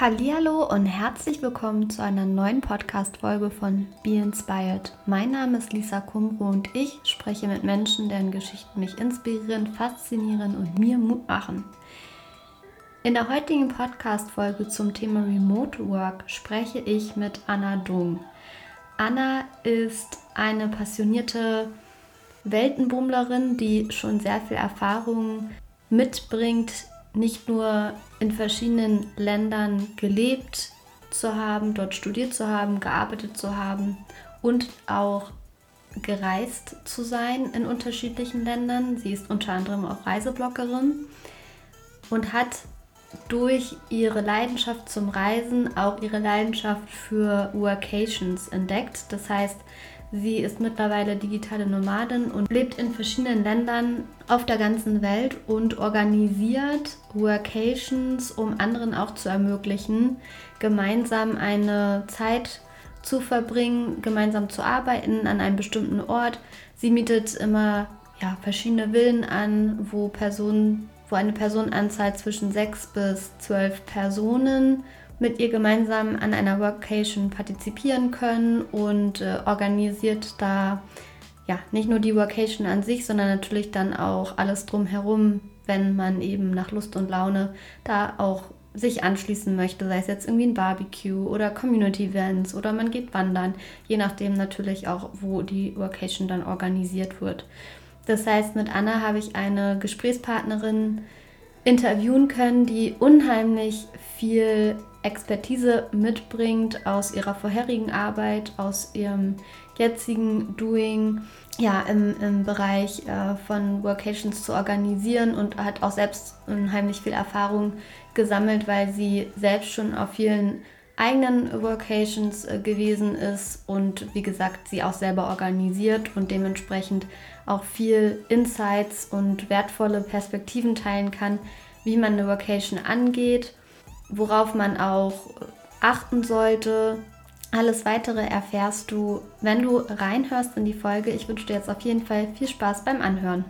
Hallo und herzlich willkommen zu einer neuen Podcast-Folge von Be Inspired. Mein Name ist Lisa Kumro und ich spreche mit Menschen, deren Geschichten mich inspirieren, faszinieren und mir Mut machen. In der heutigen Podcast-Folge zum Thema Remote Work spreche ich mit Anna Dung. Anna ist eine passionierte Weltenbummlerin, die schon sehr viel Erfahrung mitbringt nicht nur in verschiedenen Ländern gelebt zu haben, dort studiert zu haben, gearbeitet zu haben und auch gereist zu sein in unterschiedlichen Ländern. Sie ist unter anderem auch Reisebloggerin und hat durch ihre Leidenschaft zum Reisen auch ihre Leidenschaft für Workations entdeckt. Das heißt, Sie ist mittlerweile digitale Nomadin und lebt in verschiedenen Ländern auf der ganzen Welt und organisiert Workations, um anderen auch zu ermöglichen, gemeinsam eine Zeit zu verbringen, gemeinsam zu arbeiten an einem bestimmten Ort. Sie mietet immer ja, verschiedene Villen an, wo Personen, wo eine Personenanzahl zwischen sechs bis zwölf Personen mit ihr gemeinsam an einer Workation partizipieren können und äh, organisiert da ja nicht nur die Workation an sich, sondern natürlich dann auch alles drumherum, wenn man eben nach Lust und Laune da auch sich anschließen möchte, sei es jetzt irgendwie ein Barbecue oder Community Events oder man geht wandern, je nachdem natürlich auch, wo die Workation dann organisiert wird. Das heißt, mit Anna habe ich eine Gesprächspartnerin interviewen können, die unheimlich viel Expertise mitbringt aus ihrer vorherigen Arbeit, aus ihrem jetzigen Doing, ja, im, im Bereich äh, von Workations zu organisieren und hat auch selbst unheimlich viel Erfahrung gesammelt, weil sie selbst schon auf vielen eigenen Workations äh, gewesen ist und wie gesagt, sie auch selber organisiert und dementsprechend auch viel Insights und wertvolle Perspektiven teilen kann, wie man eine Workation angeht worauf man auch achten sollte. Alles weitere erfährst du, wenn du reinhörst in die Folge. Ich wünsche dir jetzt auf jeden Fall viel Spaß beim Anhören.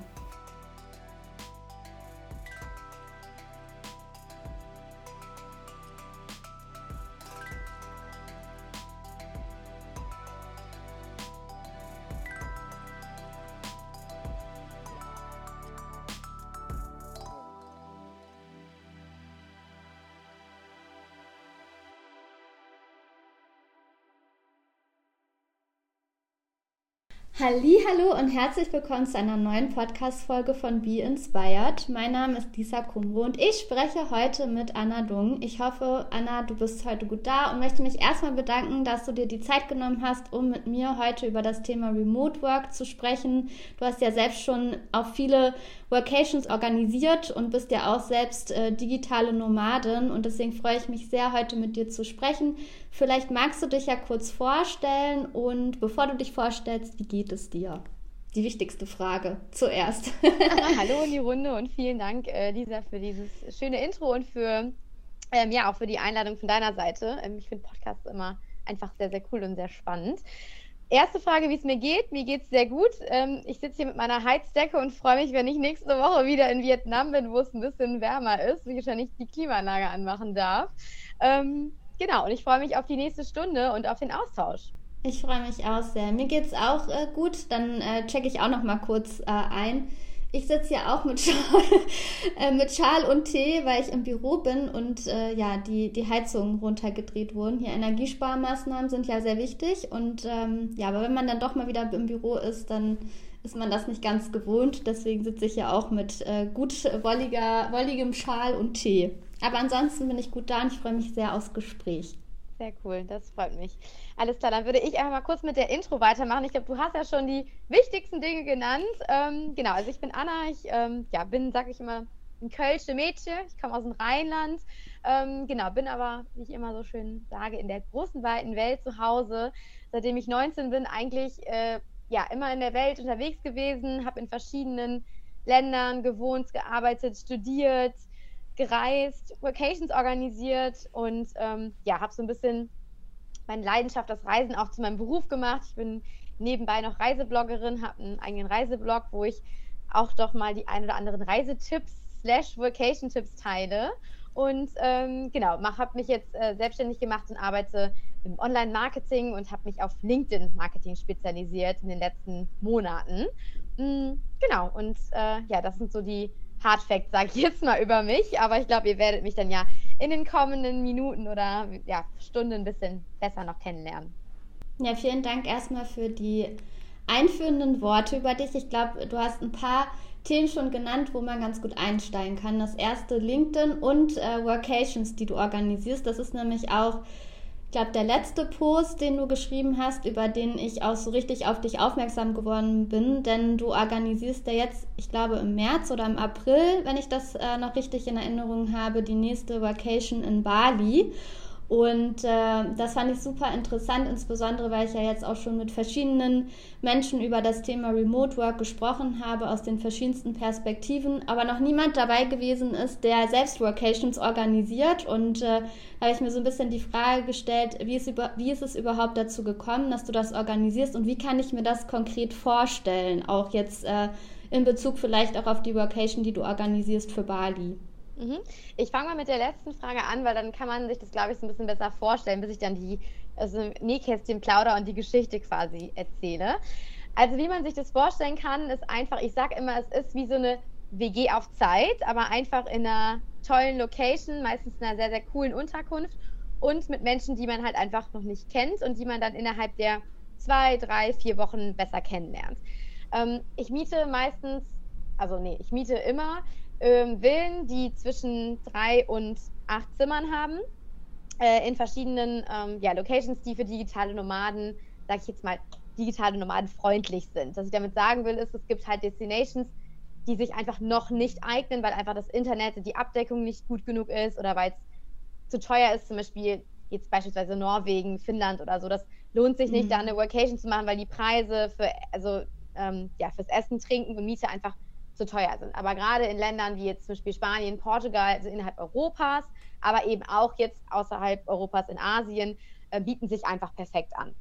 Hallo und herzlich willkommen zu einer neuen Podcast-Folge von Be Inspired. Mein Name ist Lisa Kumbo und ich spreche heute mit Anna Dung. Ich hoffe, Anna, du bist heute gut da und möchte mich erstmal bedanken, dass du dir die Zeit genommen hast, um mit mir heute über das Thema Remote Work zu sprechen. Du hast ja selbst schon auch viele Workations organisiert und bist ja auch selbst äh, digitale Nomadin und deswegen freue ich mich sehr, heute mit dir zu sprechen. Vielleicht magst du dich ja kurz vorstellen und bevor du dich vorstellst, wie geht es dir? Die wichtigste Frage zuerst. Hallo in die Runde und vielen Dank, äh, Lisa, für dieses schöne Intro und für ähm, ja auch für die Einladung von deiner Seite. Ähm, ich finde Podcasts immer einfach sehr, sehr cool und sehr spannend. Erste Frage, wie es mir geht. Mir geht es sehr gut. Ähm, ich sitze hier mit meiner Heizdecke und freue mich, wenn ich nächste Woche wieder in Vietnam bin, wo es ein bisschen wärmer ist, wie ich wahrscheinlich die Klimaanlage anmachen darf. Ähm, genau, und ich freue mich auf die nächste Stunde und auf den Austausch. Ich freue mich auch sehr. Mir geht es auch äh, gut. Dann äh, checke ich auch noch mal kurz äh, ein. Ich sitze hier auch mit Schal, äh, mit Schal und Tee, weil ich im Büro bin und äh, ja, die, die Heizungen runtergedreht wurden. Hier Energiesparmaßnahmen sind ja sehr wichtig und ähm, ja, aber wenn man dann doch mal wieder im Büro ist, dann ist man das nicht ganz gewohnt. Deswegen sitze ich ja auch mit äh, gut wolliger, wolligem Schal und Tee. Aber ansonsten bin ich gut da und ich freue mich sehr aufs Gespräch. Sehr cool, das freut mich. Alles klar, dann würde ich einfach mal kurz mit der Intro weitermachen. Ich glaube, du hast ja schon die wichtigsten Dinge genannt. Ähm, genau, also ich bin Anna, ich ähm, ja, bin, sag ich immer, ein Kölsche Mädchen. Ich komme aus dem Rheinland. Ähm, genau, bin aber, wie ich immer so schön sage, in der großen, weiten Welt zu Hause. Seitdem ich 19 bin, eigentlich äh, ja, immer in der Welt unterwegs gewesen, habe in verschiedenen Ländern gewohnt, gearbeitet, studiert, gereist, Vacations organisiert und ähm, ja, habe so ein bisschen meine Leidenschaft, das Reisen auch zu meinem Beruf gemacht. Ich bin nebenbei noch Reisebloggerin, habe einen eigenen Reiseblog, wo ich auch doch mal die ein oder anderen Reisetipps slash Vacation-Tipps teile. Und ähm, genau, habe mich jetzt äh, selbstständig gemacht und arbeite im Online-Marketing und habe mich auf LinkedIn-Marketing spezialisiert in den letzten Monaten. Mhm, genau, und äh, ja, das sind so die Hard Facts, sage ich jetzt mal über mich. Aber ich glaube, ihr werdet mich dann ja in den kommenden Minuten oder ja, Stunden ein bisschen besser noch kennenlernen. Ja, vielen Dank erstmal für die einführenden Worte über dich. Ich glaube, du hast ein paar Themen schon genannt, wo man ganz gut einsteigen kann. Das erste LinkedIn und äh, Workations, die du organisierst. Das ist nämlich auch, ich glaube, der letzte Post, den du geschrieben hast, über den ich auch so richtig auf dich aufmerksam geworden bin. Denn du organisierst ja jetzt, ich glaube, im März oder im April, wenn ich das äh, noch richtig in Erinnerung habe, die nächste Workation in Bali. Und äh, das fand ich super interessant, insbesondere weil ich ja jetzt auch schon mit verschiedenen Menschen über das Thema Remote Work gesprochen habe, aus den verschiedensten Perspektiven, aber noch niemand dabei gewesen ist, der selbst Workations organisiert. Und äh, da habe ich mir so ein bisschen die Frage gestellt, wie ist, über, wie ist es überhaupt dazu gekommen, dass du das organisierst und wie kann ich mir das konkret vorstellen, auch jetzt äh, in Bezug vielleicht auch auf die Workation, die du organisierst für Bali. Mhm. Ich fange mal mit der letzten Frage an, weil dann kann man sich das, glaube ich, so ein bisschen besser vorstellen, bis ich dann die also Nähkästchen plauder und die Geschichte quasi erzähle. Also wie man sich das vorstellen kann, ist einfach, ich sage immer, es ist wie so eine WG auf Zeit, aber einfach in einer tollen Location, meistens in einer sehr, sehr coolen Unterkunft und mit Menschen, die man halt einfach noch nicht kennt und die man dann innerhalb der zwei, drei, vier Wochen besser kennenlernt. Ähm, ich miete meistens, also nee, ich miete immer ähm, Villen, die zwischen drei und acht Zimmern haben, äh, in verschiedenen ähm, ja, Locations, die für digitale Nomaden, sag ich jetzt mal, digitale Nomaden freundlich sind. Was ich damit sagen will, ist, es gibt halt Destinations, die sich einfach noch nicht eignen, weil einfach das Internet, die Abdeckung nicht gut genug ist oder weil es zu teuer ist, zum Beispiel jetzt beispielsweise Norwegen, Finnland oder so. Das lohnt sich nicht, mhm. da eine Vacation zu machen, weil die Preise für, also ähm, ja, fürs Essen, Trinken und Miete einfach zu teuer sind. Aber gerade in Ländern wie jetzt zum Beispiel Spanien, Portugal, also innerhalb Europas, aber eben auch jetzt außerhalb Europas in Asien, äh, bieten sich einfach perfekt an.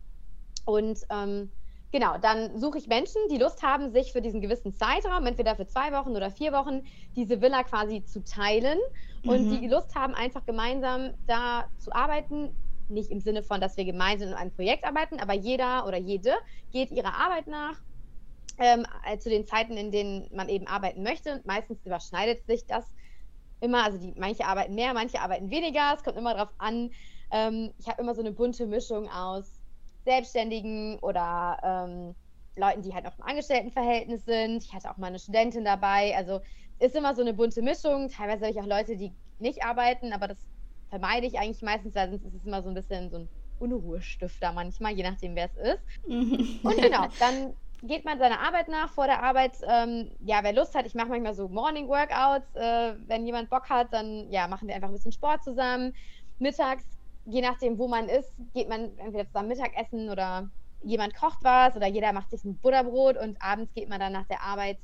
Und ähm, genau, dann suche ich Menschen, die Lust haben, sich für diesen gewissen Zeitraum, entweder für zwei Wochen oder vier Wochen, diese Villa quasi zu teilen und mhm. die Lust haben, einfach gemeinsam da zu arbeiten. Nicht im Sinne von, dass wir gemeinsam in einem Projekt arbeiten, aber jeder oder jede geht ihrer Arbeit nach ähm, äh, zu den Zeiten, in denen man eben arbeiten möchte. Meistens überschneidet sich das immer, also die, manche arbeiten mehr, manche arbeiten weniger. Es kommt immer darauf an. Ähm, ich habe immer so eine bunte Mischung aus Selbstständigen oder ähm, Leuten, die halt auch im Angestelltenverhältnis sind. Ich hatte auch mal eine Studentin dabei. Also ist immer so eine bunte Mischung. Teilweise habe ich auch Leute, die nicht arbeiten, aber das vermeide ich eigentlich meistens, weil sonst ist es immer so ein bisschen so ein Unruhestifter manchmal, je nachdem, wer es ist. Und genau, dann geht man seiner Arbeit nach. Vor der Arbeit, ähm, ja, wer Lust hat, ich mache manchmal so Morning Workouts. Äh, wenn jemand Bock hat, dann ja, machen wir einfach ein bisschen Sport zusammen. Mittags, je nachdem, wo man ist, geht man entweder zusammen Mittagessen oder jemand kocht was oder jeder macht sich ein Butterbrot und abends geht man dann nach der Arbeit,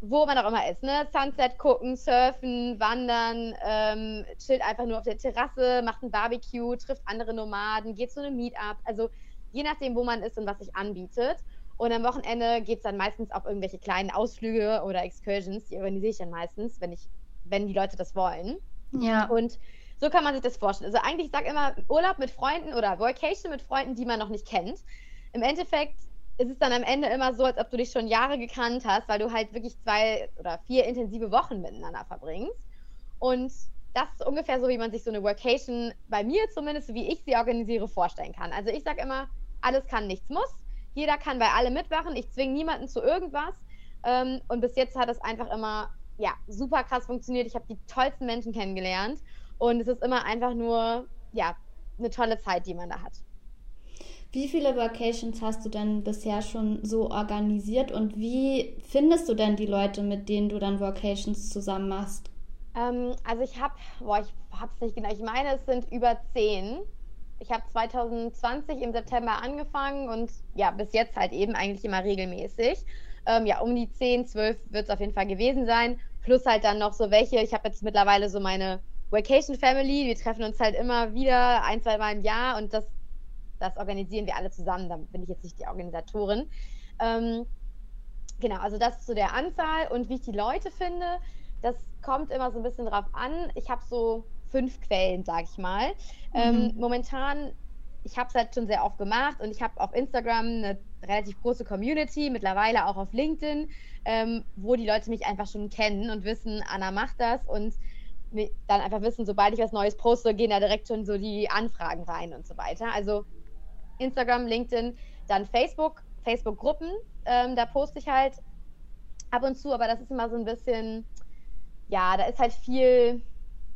wo man auch immer ist, ne? Sunset gucken, surfen, wandern, ähm, chillt einfach nur auf der Terrasse, macht ein Barbecue, trifft andere Nomaden, geht zu einem Meetup. Also je nachdem, wo man ist und was sich anbietet. Und am Wochenende geht es dann meistens auf irgendwelche kleinen Ausflüge oder Excursions. Die organisiere ich dann meistens, wenn ich, wenn die Leute das wollen. Ja. Und so kann man sich das vorstellen. Also eigentlich, ich sage immer, Urlaub mit Freunden oder Vacation mit Freunden, die man noch nicht kennt. Im Endeffekt ist es dann am Ende immer so, als ob du dich schon Jahre gekannt hast, weil du halt wirklich zwei oder vier intensive Wochen miteinander verbringst. Und das ist ungefähr so, wie man sich so eine Vacation bei mir zumindest, wie ich sie organisiere, vorstellen kann. Also ich sage immer, alles kann, nichts muss. Jeder kann bei allem mitmachen. Ich zwinge niemanden zu irgendwas. Ähm, und bis jetzt hat es einfach immer ja, super krass funktioniert. Ich habe die tollsten Menschen kennengelernt. Und es ist immer einfach nur ja, eine tolle Zeit, die man da hat. Wie viele Vacations hast du denn bisher schon so organisiert und wie findest du denn die Leute, mit denen du dann Vacations zusammen machst? Ähm, also ich habe, boah, ich habe es nicht genau, ich meine, es sind über zehn ich habe 2020 im September angefangen und ja, bis jetzt halt eben eigentlich immer regelmäßig. Ähm, ja, um die 10, 12 wird es auf jeden Fall gewesen sein. Plus halt dann noch so welche. Ich habe jetzt mittlerweile so meine Vacation Family. Wir treffen uns halt immer wieder ein, zwei Mal im Jahr und das, das organisieren wir alle zusammen. Da bin ich jetzt nicht die Organisatorin. Ähm, genau, also das ist so der Anzahl und wie ich die Leute finde das kommt immer so ein bisschen drauf an. Ich habe so fünf Quellen, sag ich mal. Ähm, mhm. Ähm, momentan, ich habe es halt schon sehr oft gemacht und ich habe auf Instagram eine relativ große Community, mittlerweile auch auf LinkedIn, ähm, wo die Leute mich einfach schon kennen und wissen, Anna macht das und dann einfach wissen, sobald ich was Neues poste, gehen da direkt schon so die Anfragen rein und so weiter. Also Instagram, LinkedIn, dann Facebook, Facebook-Gruppen, ähm, da poste ich halt ab und zu, aber das ist immer so ein bisschen, ja, da ist halt viel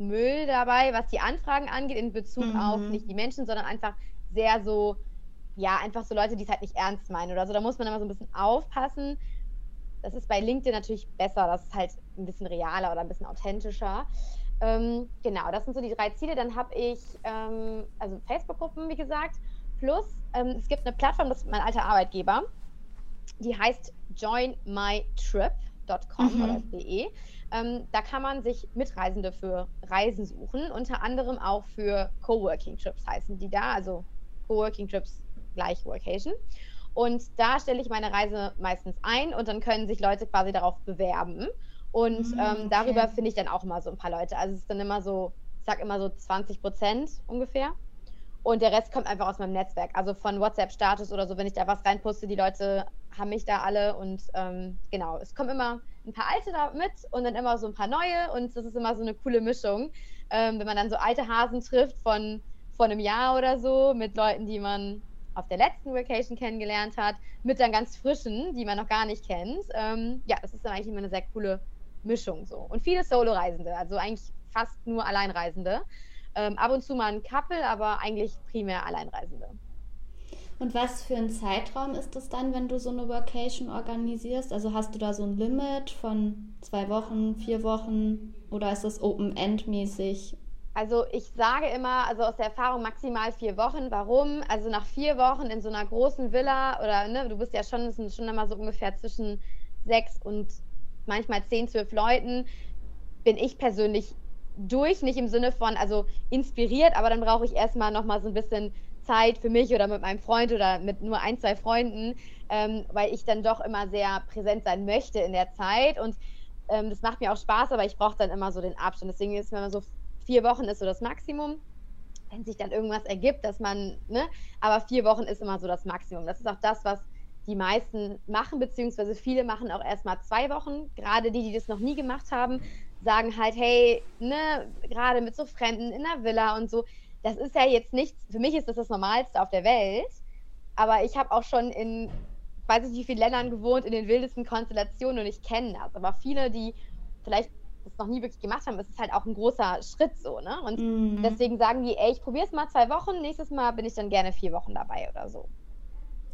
Müll dabei, was die Anfragen angeht, in Bezug mhm. auf nicht die Menschen, sondern einfach sehr so, ja, einfach so Leute, die es halt nicht ernst meinen oder so. Da muss man immer so ein bisschen aufpassen. Das ist bei LinkedIn natürlich besser, das ist halt ein bisschen realer oder ein bisschen authentischer. Ähm, genau, das sind so die drei Ziele. Dann habe ich, ähm, also Facebook-Gruppen, wie gesagt, plus ähm, es gibt eine Plattform, das ist mein alter Arbeitgeber, die heißt joinmytrip.com mhm. oder de. Ähm, da kann man sich Mitreisende für Reisen suchen, unter anderem auch für Coworking Trips heißen die da, also Coworking Trips gleich Workation. Und da stelle ich meine Reise meistens ein und dann können sich Leute quasi darauf bewerben. Und mhm, ähm, darüber finde ich dann auch immer so ein paar Leute. Also es ist dann immer so, ich sag immer so 20 Prozent ungefähr. Und der Rest kommt einfach aus meinem Netzwerk. Also von WhatsApp-Status oder so, wenn ich da was reinposte, die Leute haben mich da alle. Und ähm, genau, es kommen immer ein paar alte da mit und dann immer so ein paar neue. Und das ist immer so eine coole Mischung. Ähm, wenn man dann so alte Hasen trifft von vor einem Jahr oder so mit Leuten, die man auf der letzten Vacation kennengelernt hat, mit dann ganz frischen, die man noch gar nicht kennt. Ähm, ja, das ist dann eigentlich immer eine sehr coole Mischung so. Und viele Solo-Reisende, also eigentlich fast nur Alleinreisende. Ähm, ab und zu mal ein Couple, aber eigentlich primär Alleinreisende. Und was für ein Zeitraum ist das dann, wenn du so eine Vacation organisierst? Also hast du da so ein Limit von zwei Wochen, vier Wochen oder ist das Open-End-mäßig? Also ich sage immer, also aus der Erfahrung maximal vier Wochen. Warum? Also nach vier Wochen in so einer großen Villa oder ne, du bist ja schon, es sind schon immer so ungefähr zwischen sechs und manchmal zehn, zwölf Leuten, bin ich persönlich durch, nicht im Sinne von, also inspiriert, aber dann brauche ich erstmal nochmal so ein bisschen Zeit für mich oder mit meinem Freund oder mit nur ein, zwei Freunden, ähm, weil ich dann doch immer sehr präsent sein möchte in der Zeit und ähm, das macht mir auch Spaß, aber ich brauche dann immer so den Abstand. Deswegen ist, wenn man so vier Wochen ist so das Maximum, wenn sich dann irgendwas ergibt, dass man, ne, aber vier Wochen ist immer so das Maximum. Das ist auch das, was die meisten machen, beziehungsweise viele machen auch erstmal zwei Wochen. Gerade die, die das noch nie gemacht haben, sagen halt, hey, ne, gerade mit so Fremden in der Villa und so, das ist ja jetzt nichts, für mich ist das das Normalste auf der Welt, aber ich habe auch schon in, weiß ich wie vielen Ländern gewohnt, in den wildesten Konstellationen und ich kenne das, aber viele, die vielleicht das noch nie wirklich gemacht haben, ist es halt auch ein großer Schritt so, ne? Und mhm. deswegen sagen die, ey, ich probiere es mal zwei Wochen, nächstes Mal bin ich dann gerne vier Wochen dabei oder so.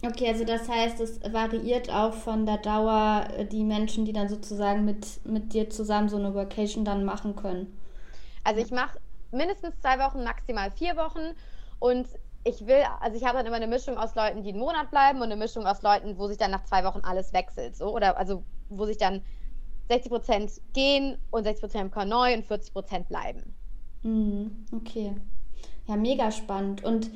Okay, also das heißt, es variiert auch von der Dauer äh, die Menschen, die dann sozusagen mit, mit dir zusammen so eine Vacation dann machen können. Also ich mache mindestens zwei Wochen, maximal vier Wochen und ich will, also ich habe dann immer eine Mischung aus Leuten, die einen Monat bleiben und eine Mischung aus Leuten, wo sich dann nach zwei Wochen alles wechselt, so oder also wo sich dann 60 Prozent gehen und 60 Prozent kommen neu und 40 Prozent bleiben. Mhm, okay. Ja, mega spannend. Und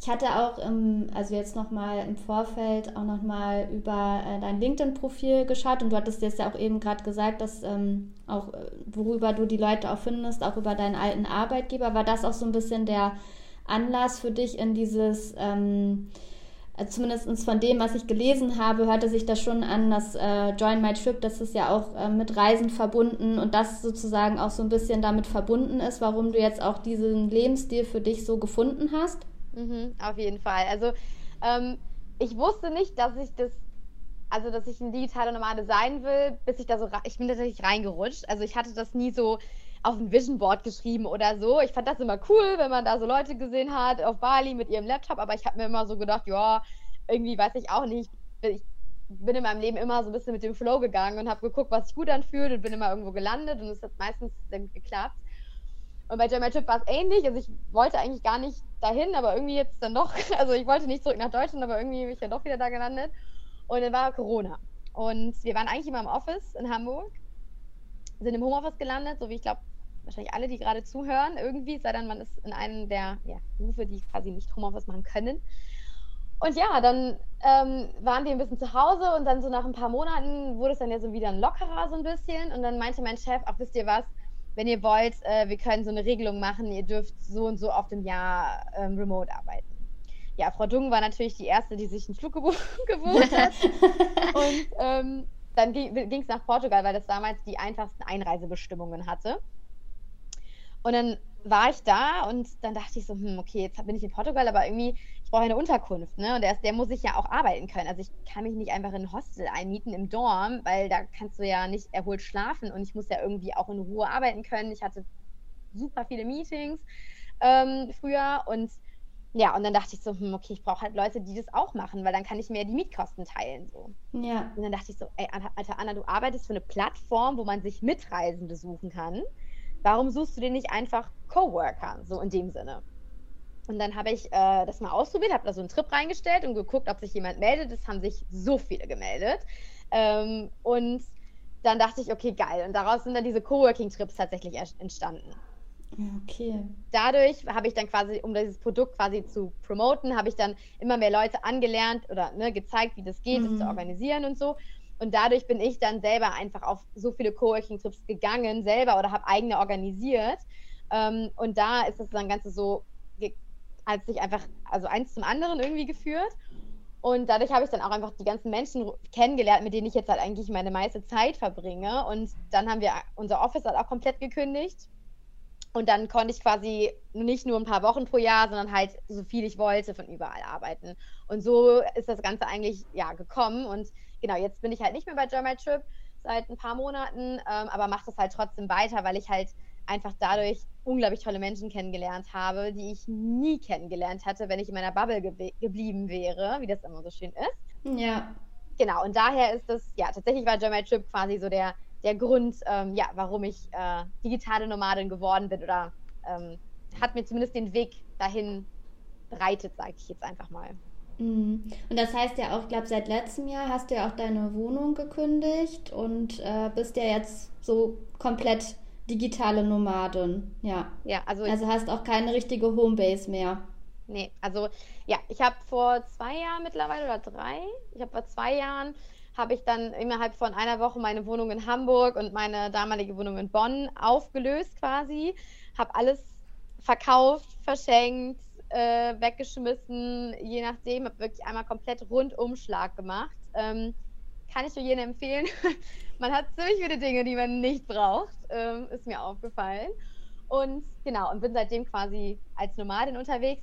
ich hatte auch, im, also jetzt nochmal im Vorfeld auch nochmal über äh, dein LinkedIn-Profil geschaut und du hattest jetzt ja auch eben gerade gesagt, dass ähm, auch, äh, worüber du die Leute auch findest, auch über deinen alten Arbeitgeber. War das auch so ein bisschen der Anlass für dich in dieses, ähm, äh, zumindest von dem, was ich gelesen habe, hörte sich das schon an, dass äh, Join My Trip, das ist ja auch äh, mit Reisen verbunden und das sozusagen auch so ein bisschen damit verbunden ist, warum du jetzt auch diesen Lebensstil für dich so gefunden hast? Mhm, auf jeden Fall. Also ähm, ich wusste nicht, dass ich das, also dass ich ein digitaler Nomade sein will, bis ich da so, ich bin tatsächlich reingerutscht. Also ich hatte das nie so auf ein Vision Board geschrieben oder so. Ich fand das immer cool, wenn man da so Leute gesehen hat auf Bali mit ihrem Laptop, aber ich habe mir immer so gedacht, ja, irgendwie weiß ich auch nicht. Ich bin in meinem Leben immer so ein bisschen mit dem Flow gegangen und habe geguckt, was sich gut anfühlt und bin immer irgendwo gelandet und es hat meistens dann geklappt. Und bei German Trip war es ähnlich. Also ich wollte eigentlich gar nicht dahin, aber irgendwie jetzt dann doch. Also ich wollte nicht zurück nach Deutschland, aber irgendwie bin ich dann doch wieder da gelandet. Und dann war Corona. Und wir waren eigentlich immer im Office in Hamburg, sind im Homeoffice gelandet, so wie ich glaube, wahrscheinlich alle, die gerade zuhören, irgendwie, sei dann man ist in einem der ja, Berufe, die quasi nicht Homeoffice machen können. Und ja, dann ähm, waren wir ein bisschen zu Hause und dann so nach ein paar Monaten wurde es dann ja so wieder ein lockerer so ein bisschen. Und dann meinte mein Chef, ach wisst ihr was, wenn ihr wollt, äh, wir können so eine Regelung machen, ihr dürft so und so oft im Jahr ähm, remote arbeiten. Ja, Frau Dung war natürlich die Erste, die sich einen Flug gebucht, hat. und ähm, dann ging es nach Portugal, weil das damals die einfachsten Einreisebestimmungen hatte. Und dann war ich da und dann dachte ich so, hm, okay, jetzt bin ich in Portugal, aber irgendwie, brauche eine Unterkunft, ne? Und der, der muss ich ja auch arbeiten können. Also ich kann mich nicht einfach in ein Hostel einmieten im Dorm, weil da kannst du ja nicht erholt schlafen und ich muss ja irgendwie auch in Ruhe arbeiten können. Ich hatte super viele Meetings ähm, früher und ja, und dann dachte ich so, hm, okay, ich brauche halt Leute, die das auch machen, weil dann kann ich mir die Mietkosten teilen. So. Ja. Und dann dachte ich so, ey, Alter Anna, du arbeitest für eine Plattform, wo man sich Mitreisende suchen kann. Warum suchst du dir nicht einfach Coworker, so in dem Sinne? Und dann habe ich äh, das mal ausprobiert, habe da so einen Trip reingestellt und geguckt, ob sich jemand meldet. Es haben sich so viele gemeldet. Ähm, und dann dachte ich, okay, geil. Und daraus sind dann diese Coworking-Trips tatsächlich entstanden. Okay. Dadurch habe ich dann quasi, um dieses Produkt quasi zu promoten, habe ich dann immer mehr Leute angelernt oder ne, gezeigt, wie das geht, mhm. das zu organisieren und so. Und dadurch bin ich dann selber einfach auf so viele Coworking-Trips gegangen, selber oder habe eigene organisiert. Ähm, und da ist das dann Ganze so, hat sich einfach, also eins zum anderen irgendwie geführt. Und dadurch habe ich dann auch einfach die ganzen Menschen kennengelernt, mit denen ich jetzt halt eigentlich meine meiste Zeit verbringe. Und dann haben wir unser Office halt auch komplett gekündigt und dann konnte ich quasi nicht nur ein paar Wochen pro Jahr, sondern halt so viel ich wollte von überall arbeiten. Und so ist das Ganze eigentlich ja gekommen. Und genau, jetzt bin ich halt nicht mehr bei German Trip seit ein paar Monaten, ähm, aber mache das halt trotzdem weiter, weil ich halt einfach dadurch unglaublich tolle Menschen kennengelernt habe, die ich nie kennengelernt hätte, wenn ich in meiner Bubble ge geblieben wäre, wie das immer so schön ist. Ja. Genau, und daher ist das, ja, tatsächlich war German Trip quasi so der der Grund, ähm, ja, warum ich äh, digitale Nomadin geworden bin oder ähm, hat mir zumindest den Weg dahin bereitet, sage ich jetzt einfach mal. Mhm. Und das heißt ja auch, ich glaube, seit letztem Jahr hast du ja auch deine Wohnung gekündigt und äh, bist ja jetzt so komplett digitale Nomadin. Ja. Ja, also. Also hast auch keine richtige Homebase mehr. Nee, also ja, ich habe vor zwei Jahren mittlerweile oder drei, ich habe vor zwei Jahren habe ich dann innerhalb von einer Woche meine Wohnung in Hamburg und meine damalige Wohnung in Bonn aufgelöst quasi. Habe alles verkauft, verschenkt, äh, weggeschmissen, je nachdem. Habe wirklich einmal komplett Rundumschlag gemacht. Ähm, kann ich nur jedem empfehlen. man hat ziemlich viele Dinge, die man nicht braucht, ähm, ist mir aufgefallen. Und genau, und bin seitdem quasi als Nomadin unterwegs.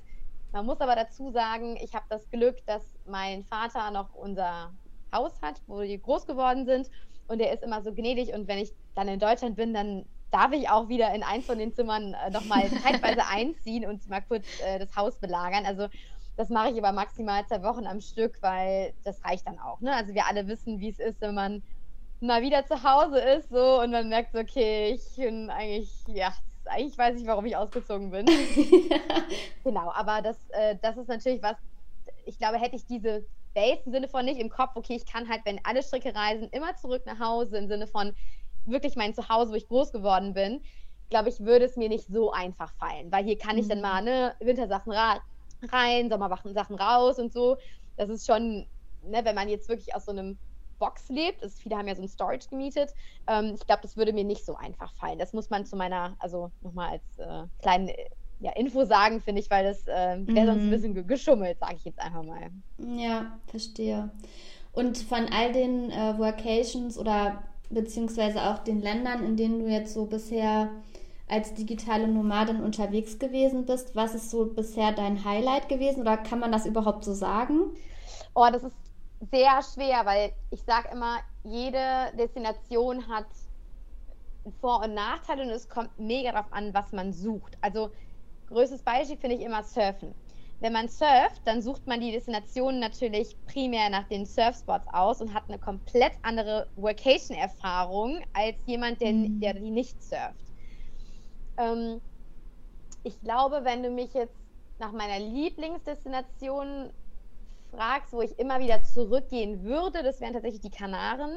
Man muss aber dazu sagen, ich habe das Glück, dass mein Vater noch unser Haus hat, wo die groß geworden sind. Und der ist immer so gnädig. Und wenn ich dann in Deutschland bin, dann darf ich auch wieder in eins von den Zimmern äh, nochmal zeitweise einziehen und mal kurz äh, das Haus belagern. Also das mache ich aber maximal zwei Wochen am Stück, weil das reicht dann auch. Ne? Also wir alle wissen, wie es ist, wenn man mal wieder zu Hause ist so und man merkt, okay, ich bin eigentlich, ja, eigentlich weiß ich, warum ich ausgezogen bin. genau, aber das, äh, das ist natürlich was, ich glaube, hätte ich diese Base im Sinne von nicht im Kopf, okay, ich kann halt, wenn alle Stricke reisen, immer zurück nach Hause im Sinne von wirklich mein Zuhause, wo ich groß geworden bin, glaube ich, würde es mir nicht so einfach fallen, weil hier kann ich dann mhm. mal ne, Wintersachen rein, Sommersachen raus und so. Das ist schon, ne, wenn man jetzt wirklich aus so einem Box lebt, ist, viele haben ja so ein Storage gemietet, ähm, ich glaube, das würde mir nicht so einfach fallen. Das muss man zu meiner, also nochmal als äh, kleinen ja, Info sagen, finde ich, weil das äh, wäre sonst ein mhm. bisschen geschummelt, sage ich jetzt einfach mal. Ja, verstehe. Und von all den äh, Workations oder beziehungsweise auch den Ländern, in denen du jetzt so bisher als digitale Nomadin unterwegs gewesen bist, was ist so bisher dein Highlight gewesen oder kann man das überhaupt so sagen? Oh, das ist sehr schwer, weil ich sage immer, jede Destination hat Vor- und Nachteile und es kommt mega darauf an, was man sucht. Also Größtes Beispiel finde ich immer Surfen. Wenn man surft, dann sucht man die Destinationen natürlich primär nach den Surfspots aus und hat eine komplett andere Workation-Erfahrung als jemand, der, mhm. der die nicht surft. Ähm, ich glaube, wenn du mich jetzt nach meiner Lieblingsdestination fragst, wo ich immer wieder zurückgehen würde, das wären tatsächlich die Kanaren.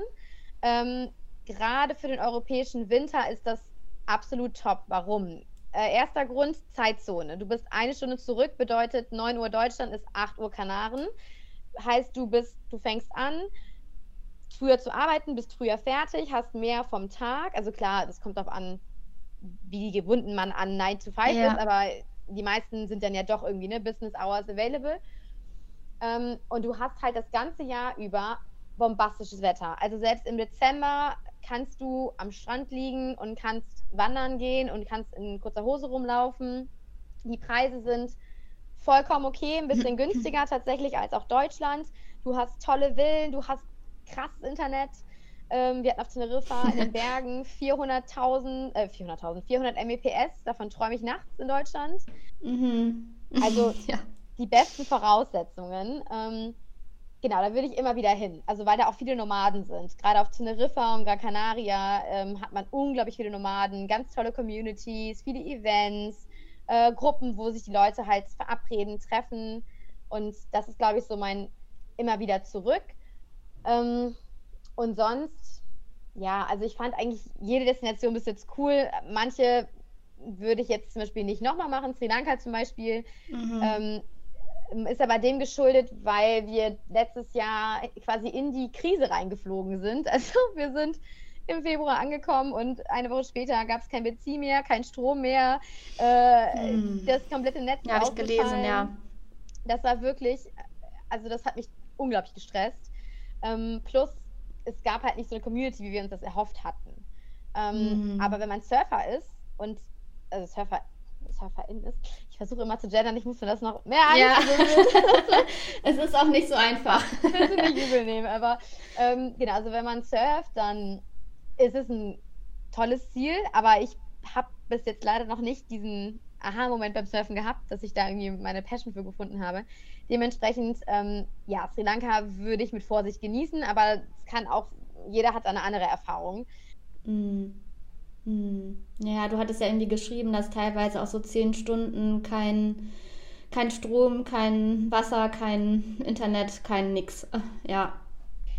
Ähm, gerade für den europäischen Winter ist das absolut top. Warum? äh, erster Grund, Zeitzone. Du bist eine Stunde zurück, bedeutet 9 Uhr Deutschland ist 8 Uhr Kanaren. Heißt, du bist, du fängst an, früher zu arbeiten, bist früher fertig, hast mehr vom Tag. Also klar, das kommt darauf an, wie gebunden man an 9 to 5 ja. ist, aber die meisten sind dann ja doch irgendwie ne, Business Hours available. Ähm, und du hast halt das ganze Jahr über bombastisches Wetter. Also selbst im Dezember kannst du am Strand liegen und kannst wandern gehen und kannst in kurzer Hose rumlaufen. Die Preise sind vollkommen okay, ein bisschen günstiger tatsächlich als auch Deutschland. Du hast tolle Villen, du hast krasses Internet. Ähm, wir hatten auf Teneriffa in den Bergen 400.000, äh, 400.000, 400 Mbps. Davon träume ich nachts in Deutschland. Mhm. Also ja. die besten Voraussetzungen. Ähm, genau, da würde ich immer wieder hin. Also weil da auch viele Nomaden sind. Gerade auf Teneriffa und Gran Canaria ähm, hat man unglaublich viele Nomaden, ganz tolle Communities, viele Events, äh, Gruppen, wo sich die Leute halt verabreden, treffen. Und das ist, glaube ich, so mein immer wieder zurück. Ähm, und sonst, ja, also ich fand eigentlich jede Destination bis jetzt cool. Manche würde ich jetzt zum Beispiel nicht nochmal machen. Sri Lanka zum Beispiel. Mhm. Ähm, ist aber dem geschuldet, weil wir letztes Jahr quasi in die Krise reingeflogen sind. Also wir sind im Februar angekommen und eine Woche später gab es kein Benzin mehr, kein Strom mehr. Äh, hm. Das komplette Netz ja, habe ich gelesen, ja. Das war wirklich, also das hat mich unglaublich gestresst. Ähm, plus, es gab halt nicht so eine Community, wie wir uns das erhofft hatten. Ähm, mhm. Aber wenn man Surfer ist und, also Surfer, Surferin ist, ich versuche immer zu gendern, ich muss mir das noch mehr ja. Es ist auch nicht so einfach. Bitte nicht übel nehmen, aber ähm, genau, also wenn man surft, dann ist es ein tolles Ziel, aber ich habe bis jetzt leider noch nicht diesen Aha-Moment beim Surfen gehabt, dass ich da irgendwie meine Passion für gefunden habe. Dementsprechend, ähm, ja, Sri Lanka würde ich mit Vorsicht genießen, aber es kann auch, jeder hat eine andere Erfahrung. Mm. Mm. Ja, du hattest ja irgendwie geschrieben, dass teilweise auch so zehn Stunden kein, kein Strom, kein Wasser, kein Internet, kein nix. Ja.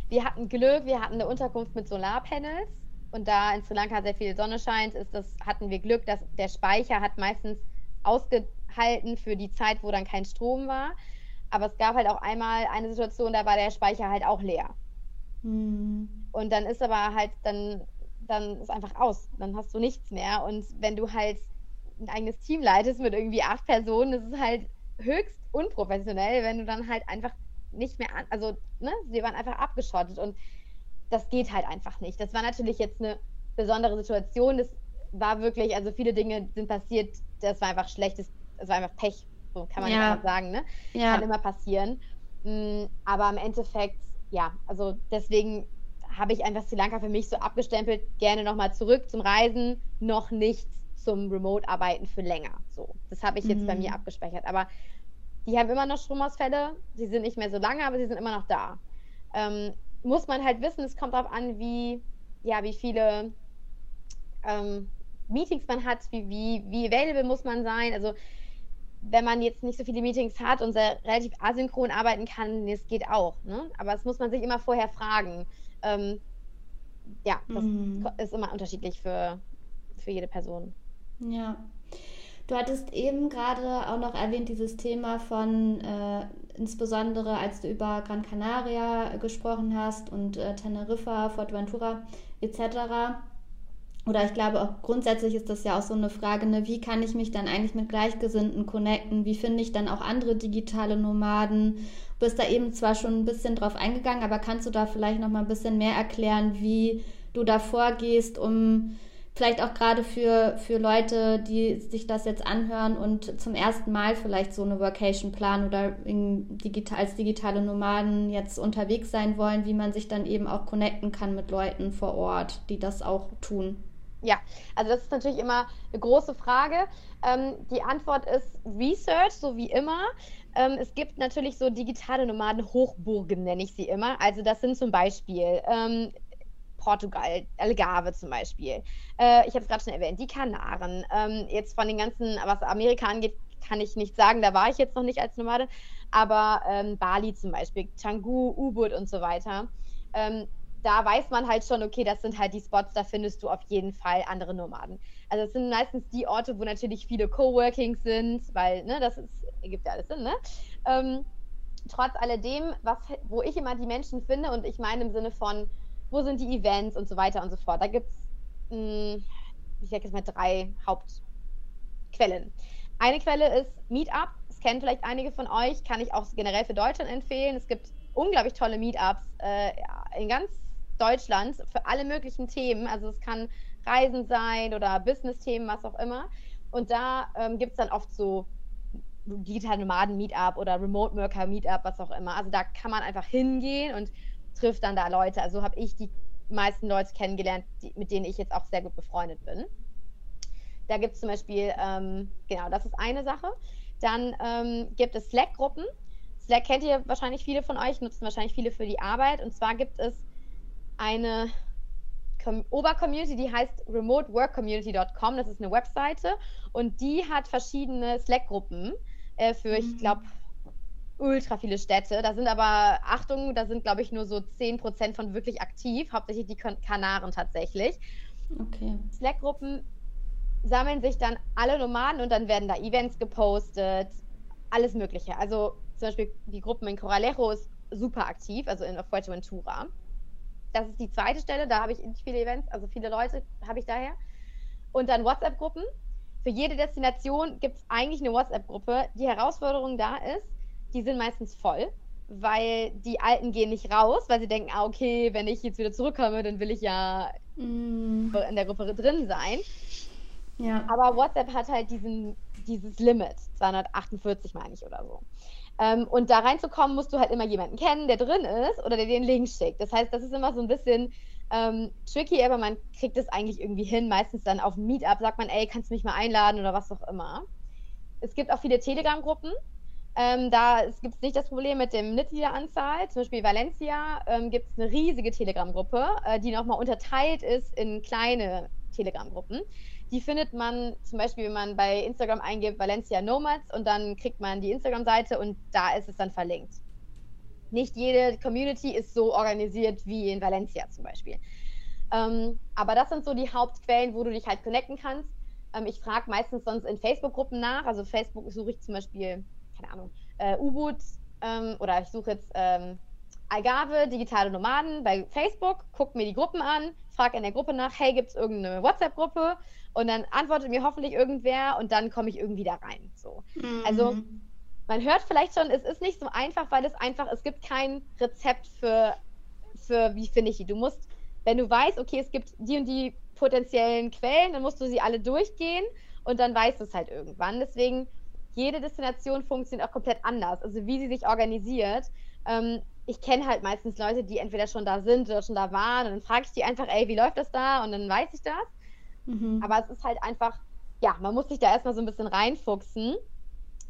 Wir hatten Glück, wir hatten eine Unterkunft mit Solarpanels und da in Sri Lanka sehr viel Sonne scheint, ist das, hatten wir Glück, dass der Speicher hat meistens ausgehalten für die Zeit, wo dann kein Strom war. Aber es gab halt auch einmal eine Situation, da war der Speicher halt auch leer. Mhm. Und dann ist aber halt, dann, dann ist einfach aus. Dann hast du nichts mehr. Und wenn du halt ein eigenes Team leitest mit irgendwie acht Personen, das ist halt höchst unprofessionell, wenn du dann halt einfach nicht mehr an, also, ne, sie waren einfach abgeschottet und das geht halt einfach nicht. Das war natürlich jetzt eine besondere Situation. Das war wirklich, also viele Dinge sind passiert, das war einfach schlechtes, es war einfach Pech, so kann man ja einfach sagen, ne? Ja. Kann immer passieren. Mm, aber im Endeffekt, ja, also deswegen habe ich einfach Sri Lanka für mich so abgestempelt, gerne nochmal zurück zum Reisen, noch nichts zum Remote-Arbeiten für länger. So, das habe ich jetzt mhm. bei mir abgespeichert. Aber die haben immer noch Stromausfälle, sie sind nicht mehr so lange, aber sie sind immer noch da. Ähm, muss man halt wissen, es kommt darauf an, wie, ja, wie viele ähm, Meetings man hat, wie, wie, wie available muss man sein. Also wenn man jetzt nicht so viele Meetings hat und sehr relativ asynchron arbeiten kann, das geht auch. Ne? Aber das muss man sich immer vorher fragen. Ähm, ja, das mhm. ist immer unterschiedlich für, für jede Person. Ja. Du hattest eben gerade auch noch erwähnt, dieses Thema von äh, insbesondere, als du über Gran Canaria gesprochen hast und äh, Teneriffa, Forteventura etc. Oder ich glaube auch grundsätzlich ist das ja auch so eine Frage, ne, wie kann ich mich dann eigentlich mit Gleichgesinnten connecten? Wie finde ich dann auch andere digitale Nomaden? Du bist da eben zwar schon ein bisschen drauf eingegangen, aber kannst du da vielleicht noch mal ein bisschen mehr erklären, wie du da vorgehst, um vielleicht auch gerade für, für Leute, die sich das jetzt anhören und zum ersten Mal vielleicht so eine Workation planen oder digital, als digitale Nomaden jetzt unterwegs sein wollen, wie man sich dann eben auch connecten kann mit Leuten vor Ort, die das auch tun. Ja, also das ist natürlich immer eine große Frage. Ähm, die Antwort ist Research, so wie immer. Ähm, es gibt natürlich so digitale Nomaden Hochburgen, nenne ich sie immer. Also das sind zum Beispiel ähm, Portugal, Algarve zum Beispiel. Äh, ich habe es gerade schon erwähnt, die Kanaren. Ähm, jetzt von den ganzen, was Amerika angeht, kann ich nicht sagen, da war ich jetzt noch nicht als Nomade, aber ähm, Bali zum Beispiel, Canggu, Ubud und so weiter. Da weiß man halt schon, okay, das sind halt die Spots, da findest du auf jeden Fall andere Nomaden. Also es sind meistens die Orte, wo natürlich viele Coworkings sind, weil, ne, das ist, ergibt ja alles Sinn, ne? Ähm, trotz alledem, was, wo ich immer die Menschen finde, und ich meine im Sinne von, wo sind die Events und so weiter und so fort, da gibt es, hm, ich sage jetzt mal drei Hauptquellen. Eine Quelle ist Meetup, das kennen vielleicht einige von euch, kann ich auch generell für Deutschland empfehlen. Es gibt unglaublich tolle Meetups äh, in ganz Deutschland für alle möglichen Themen. Also es kann Reisen sein oder Business-Themen, was auch immer. Und da ähm, gibt es dann oft so Digital Nomaden Meetup oder Remote Worker Meetup, was auch immer. Also da kann man einfach hingehen und trifft dann da Leute. Also habe ich die meisten Leute kennengelernt, die, mit denen ich jetzt auch sehr gut befreundet bin. Da gibt es zum Beispiel, ähm, genau, das ist eine Sache. Dann ähm, gibt es Slack-Gruppen. Slack kennt ihr wahrscheinlich viele von euch, nutzen wahrscheinlich viele für die Arbeit. Und zwar gibt es eine Obercommunity, die heißt remoteworkcommunity.com. Das ist eine Webseite und die hat verschiedene Slack-Gruppen äh, für, mhm. ich glaube, ultra viele Städte. Da sind aber, Achtung, da sind, glaube ich, nur so 10% von wirklich aktiv, hauptsächlich die Kanaren tatsächlich. Okay. Slack-Gruppen sammeln sich dann alle Nomaden und dann werden da Events gepostet, alles Mögliche. Also zum Beispiel die Gruppen in Coralejo ist super aktiv, also in Fuerteventura. Das ist die zweite Stelle, da habe ich nicht viele Events, also viele Leute habe ich daher. Und dann WhatsApp-Gruppen. Für jede Destination gibt es eigentlich eine WhatsApp-Gruppe. Die Herausforderung da ist, die sind meistens voll, weil die Alten gehen nicht raus, weil sie denken, ah, okay, wenn ich jetzt wieder zurückkomme, dann will ich ja mm. in der Gruppe drin sein. Ja. Aber WhatsApp hat halt diesen, dieses Limit, 248 meine ich oder so. Ähm, und da reinzukommen, musst du halt immer jemanden kennen, der drin ist oder der den Link schickt. Das heißt, das ist immer so ein bisschen ähm, tricky, aber man kriegt es eigentlich irgendwie hin. Meistens dann auf Meetup sagt man, ey, kannst du mich mal einladen oder was auch immer. Es gibt auch viele Telegram-Gruppen. Ähm, da gibt es nicht das Problem mit dem Mitgliederanzahl. Zum Beispiel Valencia ähm, gibt es eine riesige Telegram-Gruppe, äh, die nochmal unterteilt ist in kleine Telegram-Gruppen. Die findet man zum Beispiel, wenn man bei Instagram eingibt Valencia Nomads und dann kriegt man die Instagram-Seite und da ist es dann verlinkt. Nicht jede Community ist so organisiert wie in Valencia zum Beispiel. Ähm, aber das sind so die Hauptquellen, wo du dich halt connecten kannst. Ähm, ich frage meistens sonst in Facebook-Gruppen nach. Also Facebook suche ich zum Beispiel, keine Ahnung, äh, U-Boot ähm, oder ich suche jetzt ähm, Algarve, digitale Nomaden bei Facebook, gucke mir die Gruppen an, frage in der Gruppe nach, hey, gibt es irgendeine WhatsApp-Gruppe? Und dann antwortet mir hoffentlich irgendwer und dann komme ich irgendwie da rein. So. Mhm. Also man hört vielleicht schon, es ist nicht so einfach, weil es einfach, es gibt kein Rezept für, für wie finde ich die. Du musst, wenn du weißt, okay, es gibt die und die potenziellen Quellen, dann musst du sie alle durchgehen und dann weißt du es halt irgendwann. Deswegen, jede Destination funktioniert auch komplett anders. Also wie sie sich organisiert. Ähm, ich kenne halt meistens Leute, die entweder schon da sind oder schon da waren und dann frage ich die einfach, ey, wie läuft das da? Und dann weiß ich das. Mhm. Aber es ist halt einfach, ja, man muss sich da erstmal so ein bisschen reinfuchsen.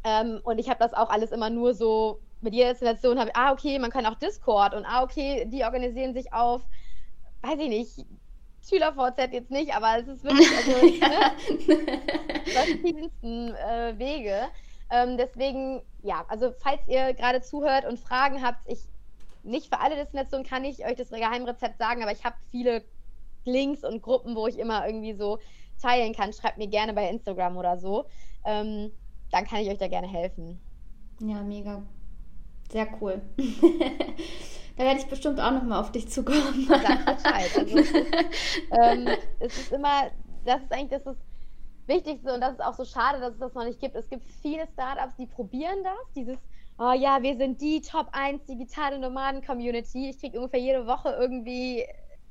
Ähm, und ich habe das auch alles immer nur so, mit jeder Destination habe ich, ah, okay, man kann auch Discord und ah, okay, die organisieren sich auf, weiß ich nicht, SchülerVZ jetzt nicht, aber es ist wirklich, also, ne, verschiedensten äh, Wege. Ähm, deswegen, ja, also falls ihr gerade zuhört und Fragen habt, ich nicht für alle Destinationen kann ich euch das Geheimrezept sagen, aber ich habe viele Links und Gruppen, wo ich immer irgendwie so teilen kann. Schreibt mir gerne bei Instagram oder so. Ähm, dann kann ich euch da gerne helfen. Ja, mega. Sehr cool. da werde ich bestimmt auch nochmal auf dich zukommen. Sag Bescheid. Also, es, ist, ähm, es ist immer, das ist eigentlich das, ist Wichtigste und das ist auch so schade, dass es das noch nicht gibt. Es gibt viele Startups, die probieren das, dieses oh ja, wir sind die Top 1 digitale Nomaden-Community. Ich kriege ungefähr jede Woche irgendwie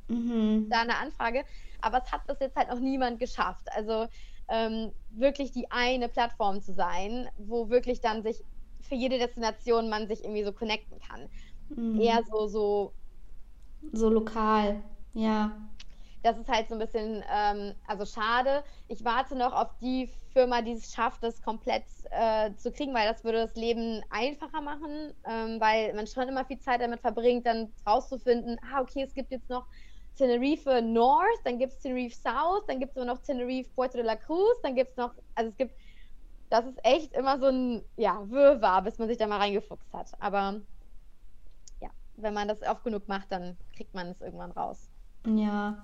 mhm. da eine Anfrage. Aber es hat bis jetzt halt noch niemand geschafft. Also ähm, wirklich die eine Plattform zu sein, wo wirklich dann sich für jede Destination man sich irgendwie so connecten kann. Mhm. Eher so, so. So lokal, ja. Das ist halt so ein bisschen, ähm, also schade. Ich warte noch auf die Firma, die es schafft, das komplett äh, zu kriegen, weil das würde das Leben einfacher machen, ähm, weil man schon immer viel Zeit damit verbringt, dann rauszufinden, ah, okay, es gibt jetzt noch Tenerife North, dann gibt es Tenerife South, dann gibt es immer noch Tenerife Puerto de la Cruz, dann gibt es noch, also es gibt, das ist echt immer so ein, ja, Wirrwarr, bis man sich da mal reingefuchst hat. Aber ja, wenn man das oft genug macht, dann kriegt man es irgendwann raus. Ja,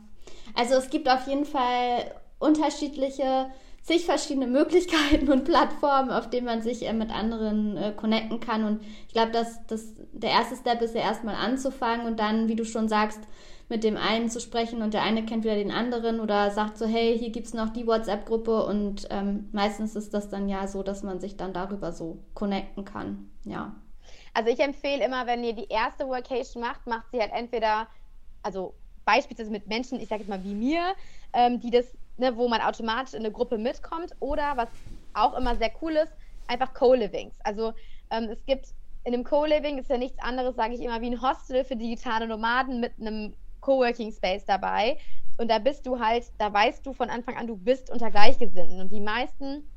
also es gibt auf jeden Fall unterschiedliche, zig verschiedene Möglichkeiten und Plattformen, auf denen man sich äh, mit anderen äh, connecten kann. Und ich glaube, dass das der erste Step ist ja erstmal anzufangen und dann, wie du schon sagst, mit dem einen zu sprechen und der eine kennt wieder den anderen oder sagt so, hey, hier gibt es noch die WhatsApp-Gruppe und ähm, meistens ist das dann ja so, dass man sich dann darüber so connecten kann. Ja. Also ich empfehle immer, wenn ihr die erste Workation macht, macht sie halt entweder, also beispielsweise mit Menschen, ich sage jetzt mal wie mir, ähm, die das, ne, wo man automatisch in eine Gruppe mitkommt oder was auch immer sehr cool ist, einfach Co-Livings. Also ähm, es gibt in einem Co-Living ist ja nichts anderes, sage ich immer, wie ein Hostel für digitale Nomaden mit einem Coworking Space dabei. Und da bist du halt, da weißt du von Anfang an, du bist unter Gleichgesinnten. Und die meisten,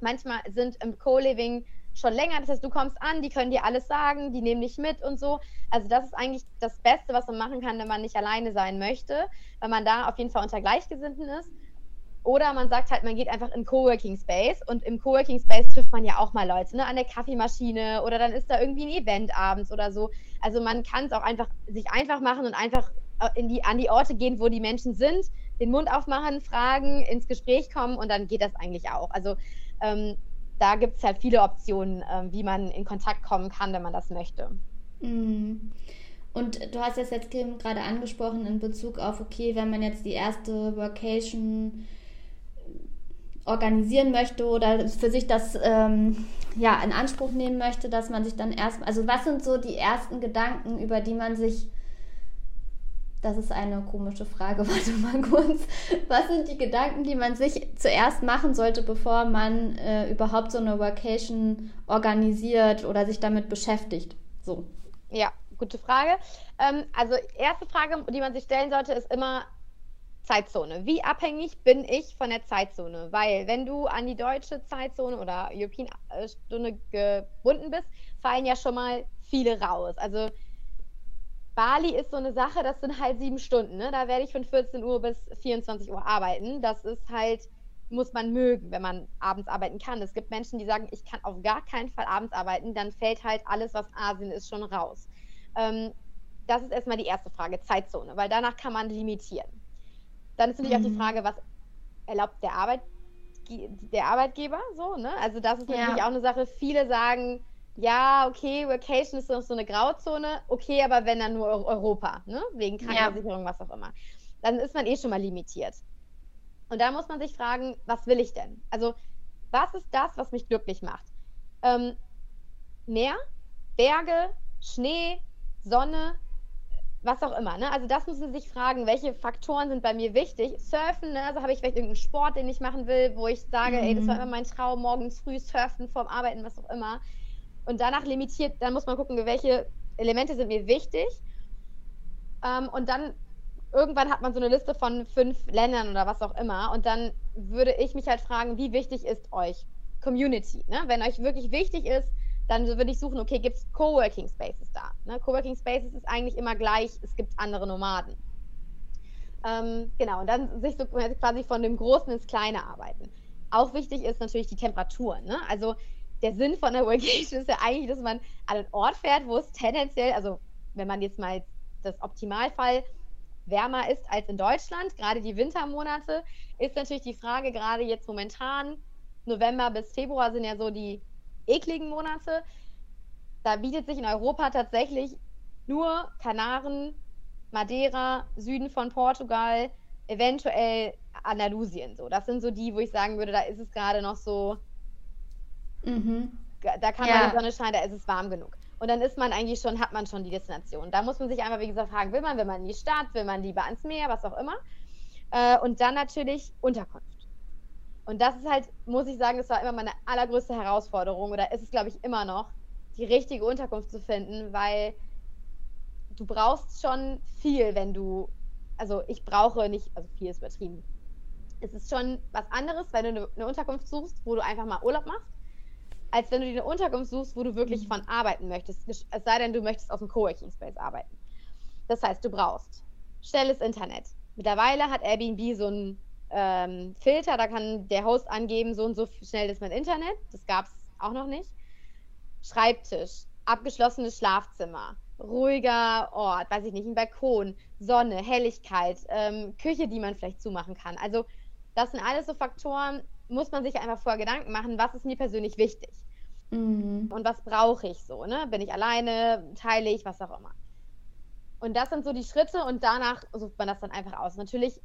manchmal sind im Co-Living schon länger. Das heißt, du kommst an, die können dir alles sagen, die nehmen dich mit und so. Also das ist eigentlich das Beste, was man machen kann, wenn man nicht alleine sein möchte, weil man da auf jeden Fall unter Gleichgesinnten ist. Oder man sagt halt, man geht einfach in Coworking Space und im Coworking Space trifft man ja auch mal Leute, ne, an der Kaffeemaschine oder dann ist da irgendwie ein Event abends oder so. Also man kann es auch einfach sich einfach machen und einfach äh, in die, an die Orte gehen, wo die Menschen sind, den Mund aufmachen, fragen, ins Gespräch kommen und dann geht das eigentlich auch. Also ähm, da gibt es halt viele Optionen, äh, wie man in Kontakt kommen kann, wenn man das möchte. Mhm. Und du hast es jetzt gerade angesprochen in Bezug auf, okay, wenn man jetzt die erste Workation organisieren möchte oder für sich das ähm, ja in Anspruch nehmen möchte, dass man sich dann erst, also was sind so die ersten Gedanken, über die man sich das ist eine komische Frage. Warte mal kurz. Was sind die Gedanken, die man sich zuerst machen sollte, bevor man äh, überhaupt so eine Vacation organisiert oder sich damit beschäftigt? So. Ja, gute Frage. Ähm, also erste Frage, die man sich stellen sollte, ist immer Zeitzone. Wie abhängig bin ich von der Zeitzone? Weil wenn du an die deutsche Zeitzone oder European äh, Stunde gebunden bist, fallen ja schon mal viele raus. Also Bali ist so eine Sache, das sind halt sieben Stunden. Ne? Da werde ich von 14 Uhr bis 24 Uhr arbeiten. Das ist halt, muss man mögen, wenn man abends arbeiten kann. Es gibt Menschen, die sagen, ich kann auf gar keinen Fall abends arbeiten. Dann fällt halt alles, was Asien ist, schon raus. Ähm, das ist erstmal die erste Frage, Zeitzone, weil danach kann man limitieren. Dann ist natürlich mhm. auch die mhm. Frage, was erlaubt der, Arbeit, der Arbeitgeber so, ne? Also das ist natürlich ja. auch eine Sache. Viele sagen, ja, okay, Vacation ist noch so eine Grauzone, okay, aber wenn dann nur Europa, ne? wegen Krankenversicherung, ja. was auch immer, dann ist man eh schon mal limitiert. Und da muss man sich fragen, was will ich denn? Also, was ist das, was mich glücklich macht? Ähm, Meer, Berge, Schnee, Sonne, was auch immer. Ne? Also das müssen Sie sich fragen, welche Faktoren sind bei mir wichtig. Surfen, ne? also habe ich vielleicht irgendeinen Sport, den ich machen will, wo ich sage, mhm. ey, das war mhm. immer mein Traum, morgens früh surfen, vorm Arbeiten, was auch immer und danach limitiert, dann muss man gucken, welche Elemente sind mir wichtig. Ähm, und dann irgendwann hat man so eine Liste von fünf Ländern oder was auch immer. Und dann würde ich mich halt fragen, wie wichtig ist euch Community? Ne? Wenn euch wirklich wichtig ist, dann würde ich suchen, okay, gibt es Coworking Spaces da? Ne? Coworking Spaces ist eigentlich immer gleich, es gibt andere Nomaden. Ähm, genau, und dann sich so quasi von dem Großen ins Kleine arbeiten. Auch wichtig ist natürlich die Temperatur. Ne? Also der Sinn von der Vacation ist ja eigentlich, dass man an einen Ort fährt, wo es tendenziell, also wenn man jetzt mal das Optimalfall wärmer ist als in Deutschland, gerade die Wintermonate, ist natürlich die Frage, gerade jetzt momentan, November bis Februar sind ja so die ekligen Monate. Da bietet sich in Europa tatsächlich nur Kanaren, Madeira, Süden von Portugal, eventuell Andalusien. So, das sind so die, wo ich sagen würde, da ist es gerade noch so Mhm. Da kann ja. die Sonne scheinen, da ist es warm genug. Und dann ist man eigentlich schon, hat man schon die Destination. Da muss man sich einmal, wie gesagt, fragen, will man, will man in die Stadt, will man lieber ans Meer, was auch immer. Äh, und dann natürlich Unterkunft. Und das ist halt, muss ich sagen, das war immer meine allergrößte Herausforderung oder ist es, glaube ich, immer noch, die richtige Unterkunft zu finden, weil du brauchst schon viel, wenn du, also ich brauche nicht, also viel ist übertrieben. Es ist schon was anderes, wenn du eine Unterkunft suchst, wo du einfach mal Urlaub machst als wenn du dir eine Unterkunft suchst, wo du wirklich mhm. von arbeiten möchtest. Es sei denn, du möchtest aus dem Coworking Space arbeiten. Das heißt, du brauchst schnelles Internet. Mittlerweile hat Airbnb so einen ähm, Filter, da kann der Host angeben, so und so schnell ist mein Internet. Das gab es auch noch nicht. Schreibtisch, abgeschlossenes Schlafzimmer, ruhiger Ort, weiß ich nicht, ein Balkon, Sonne, Helligkeit, ähm, Küche, die man vielleicht zumachen kann. Also das sind alles so Faktoren, muss man sich einfach vorher Gedanken machen, was ist mir persönlich wichtig mhm. und was brauche ich so, ne? Bin ich alleine, teile ich, was auch immer. Und das sind so die Schritte und danach sucht man das dann einfach aus. Natürlich,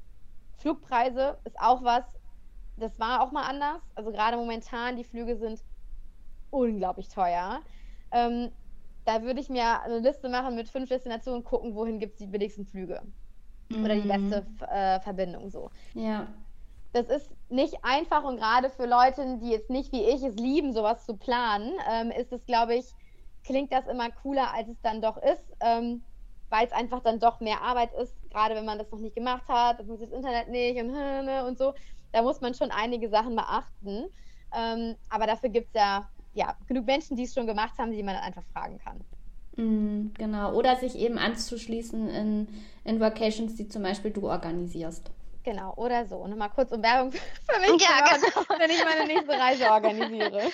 Flugpreise ist auch was, das war auch mal anders. Also gerade momentan, die Flüge sind unglaublich teuer. Ähm, da würde ich mir eine Liste machen mit fünf Destinationen, gucken, wohin gibt es die billigsten Flüge. Mhm. Oder die mhm. beste äh, Verbindung so. Ja. Das ist nicht einfach und gerade für Leute, die jetzt nicht wie ich es lieben, sowas zu planen, ähm, ist es, glaube ich, klingt das immer cooler, als es dann doch ist, ähm, weil es einfach dann doch mehr Arbeit ist, gerade wenn man das noch nicht gemacht hat, dann funktioniert das Internet nicht und, und so. Da muss man schon einige Sachen beachten. Ähm, aber dafür gibt es ja ja, genug Menschen, die es schon gemacht haben, die man dann einfach fragen kann. Mm, genau, oder sich eben anzuschließen in, in Vacations, die zum Beispiel du organisierst. Genau, oder so. Nochmal kurz um Werbung für mich ja, genau. wenn ich meine nächste Reise organisiere.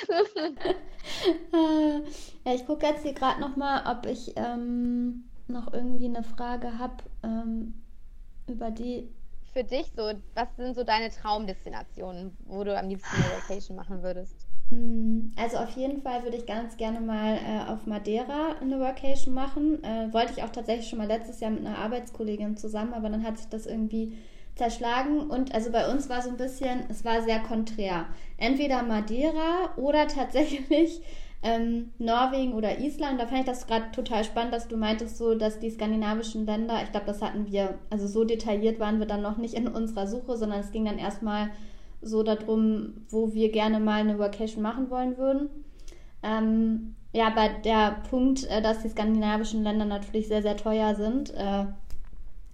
ja, ich gucke jetzt hier gerade nochmal, ob ich ähm, noch irgendwie eine Frage habe, ähm, über die. Für dich so, was sind so deine Traumdestinationen, wo du am liebsten eine Vacation machen würdest? Mm, also auf jeden Fall würde ich ganz gerne mal äh, auf Madeira eine Workation machen. Äh, wollte ich auch tatsächlich schon mal letztes Jahr mit einer Arbeitskollegin zusammen, aber dann hat sich das irgendwie zerschlagen und also bei uns war so ein bisschen, es war sehr konträr. Entweder Madeira oder tatsächlich ähm, Norwegen oder Island. Da fand ich das gerade total spannend, dass du meintest so, dass die skandinavischen Länder, ich glaube, das hatten wir, also so detailliert waren wir dann noch nicht in unserer Suche, sondern es ging dann erstmal so darum, wo wir gerne mal eine Vacation machen wollen würden. Ähm, ja, aber der Punkt, äh, dass die skandinavischen Länder natürlich sehr, sehr teuer sind, äh,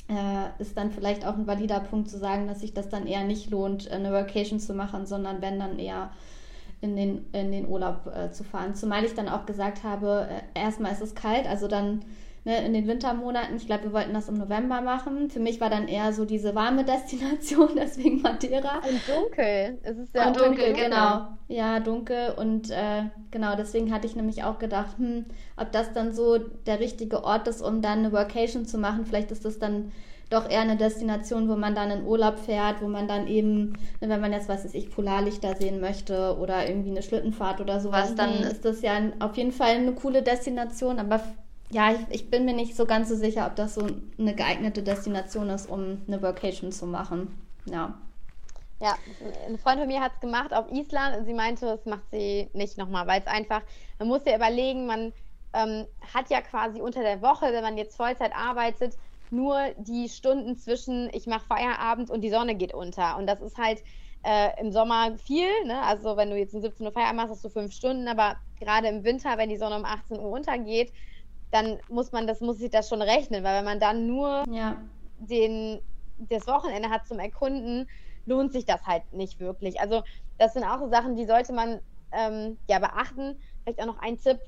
äh, ist dann vielleicht auch ein valider Punkt zu sagen, dass sich das dann eher nicht lohnt, eine Vacation zu machen, sondern wenn dann eher in den, in den Urlaub äh, zu fahren. Zumal ich dann auch gesagt habe, äh, erstmal ist es kalt, also dann ne, in den Wintermonaten. Ich glaube, wir wollten das im November machen. Für mich war dann eher so diese warme Destination, deswegen Madeira. Und dunkel. Es ist ja und dunkel, dunkel, genau. Ja, dunkel. Und äh, genau, deswegen hatte ich nämlich auch gedacht, hm, ob das dann so der richtige Ort ist, um dann eine Workation zu machen. Vielleicht ist das dann doch eher eine Destination, wo man dann in Urlaub fährt, wo man dann eben, ne, wenn man jetzt, was weiß ich, Polarlichter sehen möchte oder irgendwie eine Schlittenfahrt oder sowas, dann ist das ja auf jeden Fall eine coole Destination. Aber ja, ich, ich, bin mir nicht so ganz so sicher, ob das so eine geeignete Destination ist, um eine Vacation zu machen. Ja. Ja, ein Freund von mir hat es gemacht auf Island und sie meinte, das macht sie nicht nochmal, weil es einfach, man muss ja überlegen, man ähm, hat ja quasi unter der Woche, wenn man jetzt Vollzeit arbeitet, nur die Stunden zwischen ich mache Feierabend und die Sonne geht unter. Und das ist halt äh, im Sommer viel, ne? also wenn du jetzt um 17 Uhr Feierabend machst, hast du fünf Stunden, aber gerade im Winter, wenn die Sonne um 18 Uhr untergeht, dann muss man das, muss sich das schon rechnen, weil wenn man dann nur ja. den, das Wochenende hat zum Erkunden, lohnt sich das halt nicht wirklich. Also das sind auch so Sachen, die sollte man ähm, ja beachten. Vielleicht auch noch ein Tipp.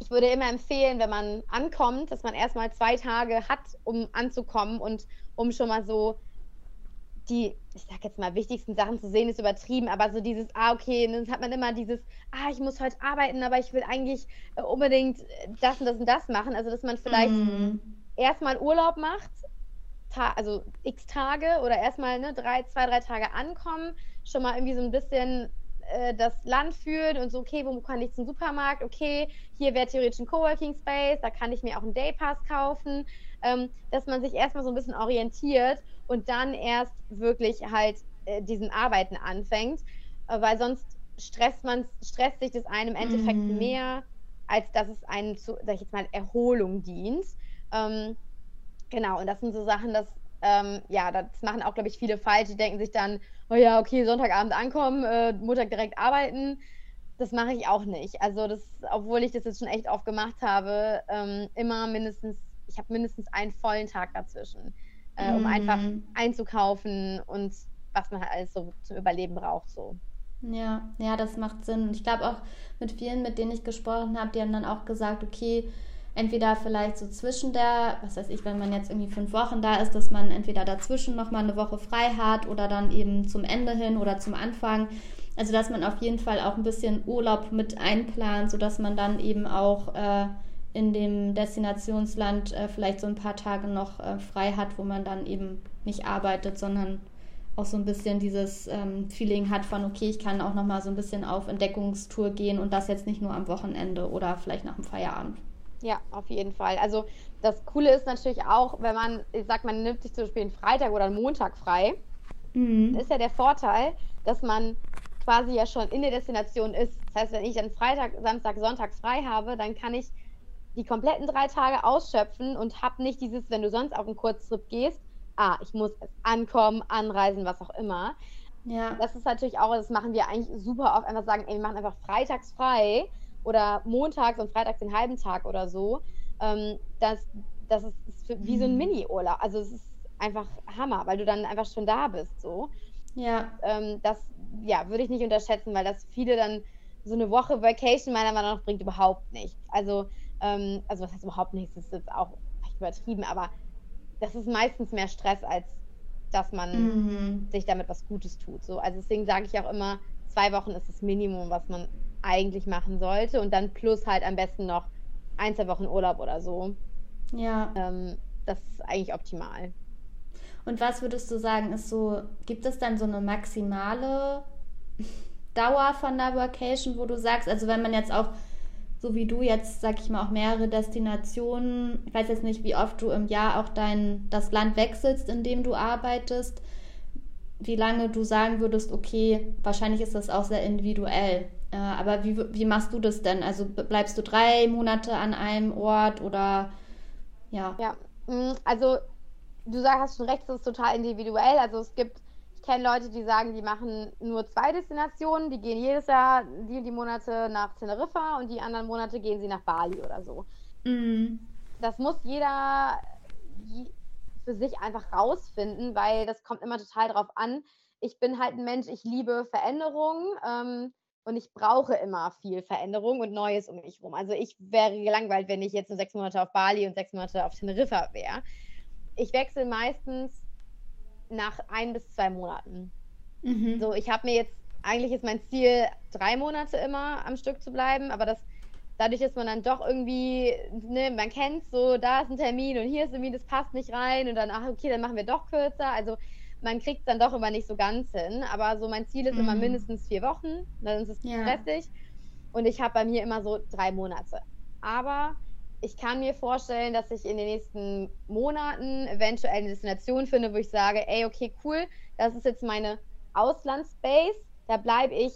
Ich würde immer empfehlen, wenn man ankommt, dass man erstmal zwei Tage hat, um anzukommen und um schon mal so die, ich sag jetzt mal, wichtigsten Sachen zu sehen, ist übertrieben, aber so dieses, ah, okay, dann hat man immer dieses, ah, ich muss heute arbeiten, aber ich will eigentlich äh, unbedingt das und das und das machen. Also, dass man vielleicht mm. erstmal Urlaub macht, also x Tage oder erstmal ne, drei, zwei, drei Tage ankommen, schon mal irgendwie so ein bisschen äh, das Land führt und so, okay, wo kann ich zum Supermarkt? Okay, hier wäre theoretisch ein Coworking Space, da kann ich mir auch einen Daypass kaufen, ähm, dass man sich erstmal so ein bisschen orientiert und dann erst wirklich halt äh, diesen Arbeiten anfängt, äh, weil sonst stresst man stresst sich das einem im Endeffekt mhm. mehr, als dass es einem zu, sag ich jetzt mal, Erholung dient. Ähm, genau, und das sind so Sachen, dass ähm, ja, das machen auch, glaube ich, viele falsch. Die denken sich dann, oh ja, okay, Sonntagabend ankommen, äh, Montag direkt arbeiten. Das mache ich auch nicht. Also, das, obwohl ich das jetzt schon echt oft gemacht habe, ähm, immer mindestens, ich habe mindestens einen vollen Tag dazwischen äh, um mm. einfach einzukaufen und was man halt alles so zum Überleben braucht. So. Ja, ja, das macht Sinn. Ich glaube auch mit vielen, mit denen ich gesprochen habe, die haben dann auch gesagt, okay, entweder vielleicht so zwischen der, was weiß ich, wenn man jetzt irgendwie fünf Wochen da ist, dass man entweder dazwischen nochmal eine Woche frei hat oder dann eben zum Ende hin oder zum Anfang. Also dass man auf jeden Fall auch ein bisschen Urlaub mit einplant, sodass man dann eben auch äh, in dem Destinationsland äh, vielleicht so ein paar Tage noch äh, frei hat, wo man dann eben nicht arbeitet, sondern auch so ein bisschen dieses ähm, Feeling hat von, okay, ich kann auch noch mal so ein bisschen auf Entdeckungstour gehen und das jetzt nicht nur am Wochenende oder vielleicht nach dem Feierabend. Ja, auf jeden Fall. Also das Coole ist natürlich auch, wenn man, ich sag, man nimmt sich zum Beispiel einen Freitag oder einen Montag frei, mhm. ist ja der Vorteil, dass man quasi ja schon in der Destination ist. Das heißt, wenn ich dann Freitag, Samstag, Sonntag frei habe, dann kann ich die kompletten drei Tage ausschöpfen und habe nicht dieses, wenn du sonst auf einen Kurztrip gehst, ah, ich muss ankommen, anreisen, was auch immer. Ja. Das ist natürlich auch, das machen wir eigentlich super oft, einfach sagen, ey, wir machen einfach freitags frei oder montags und freitags den halben Tag oder so. Ähm, das, das ist, ist wie so ein mhm. Mini-Urlaub. Also es ist einfach Hammer, weil du dann einfach schon da bist. So. Ja. Ähm, das ja, würde ich nicht unterschätzen, weil das viele dann so eine Woche Vacation meiner Meinung nach bringt überhaupt nicht. Also, ähm, also was heißt überhaupt nichts, das ist jetzt auch übertrieben, aber das ist meistens mehr Stress, als dass man mhm. sich damit was Gutes tut. So. Also deswegen sage ich auch immer, zwei Wochen ist das Minimum, was man eigentlich machen sollte und dann plus halt am besten noch ein, zwei Wochen Urlaub oder so. Ja. Ähm, das ist eigentlich optimal. Und was würdest du sagen, ist so, gibt es dann so eine maximale Dauer von der Vacation, wo du sagst, also wenn man jetzt auch so wie du jetzt, sag ich mal, auch mehrere Destinationen, ich weiß jetzt nicht, wie oft du im Jahr auch dein, das Land wechselst, in dem du arbeitest, wie lange du sagen würdest, okay, wahrscheinlich ist das auch sehr individuell. Äh, aber wie, wie machst du das denn? Also bleibst du drei Monate an einem Ort oder ja? Ja, mm, also du sagst schon recht, es ist total individuell. Also es gibt ich kenne Leute, die sagen, die machen nur zwei Destinationen, die gehen jedes Jahr die, die Monate nach Teneriffa und die anderen Monate gehen sie nach Bali oder so. Mhm. Das muss jeder für sich einfach rausfinden, weil das kommt immer total drauf an. Ich bin halt ein Mensch, ich liebe Veränderungen ähm, und ich brauche immer viel Veränderung und Neues um mich herum. Also ich wäre gelangweilt, wenn ich jetzt nur sechs Monate auf Bali und sechs Monate auf Teneriffa wäre. Ich wechsle meistens nach ein bis zwei Monaten. Mhm. So, ich habe mir jetzt, eigentlich ist mein Ziel, drei Monate immer am Stück zu bleiben, aber das dadurch ist man dann doch irgendwie, ne, man kennt so, da ist ein Termin und hier ist irgendwie, das passt nicht rein und dann, ach okay, dann machen wir doch kürzer. Also man kriegt es dann doch immer nicht so ganz hin. Aber so mein Ziel ist mhm. immer mindestens vier Wochen, dann ist es ja. stressig. Und ich habe bei mir immer so drei Monate. Aber ich kann mir vorstellen, dass ich in den nächsten Monaten eventuell eine Destination finde, wo ich sage, ey, okay, cool, das ist jetzt meine Auslandsbase, da bleibe ich,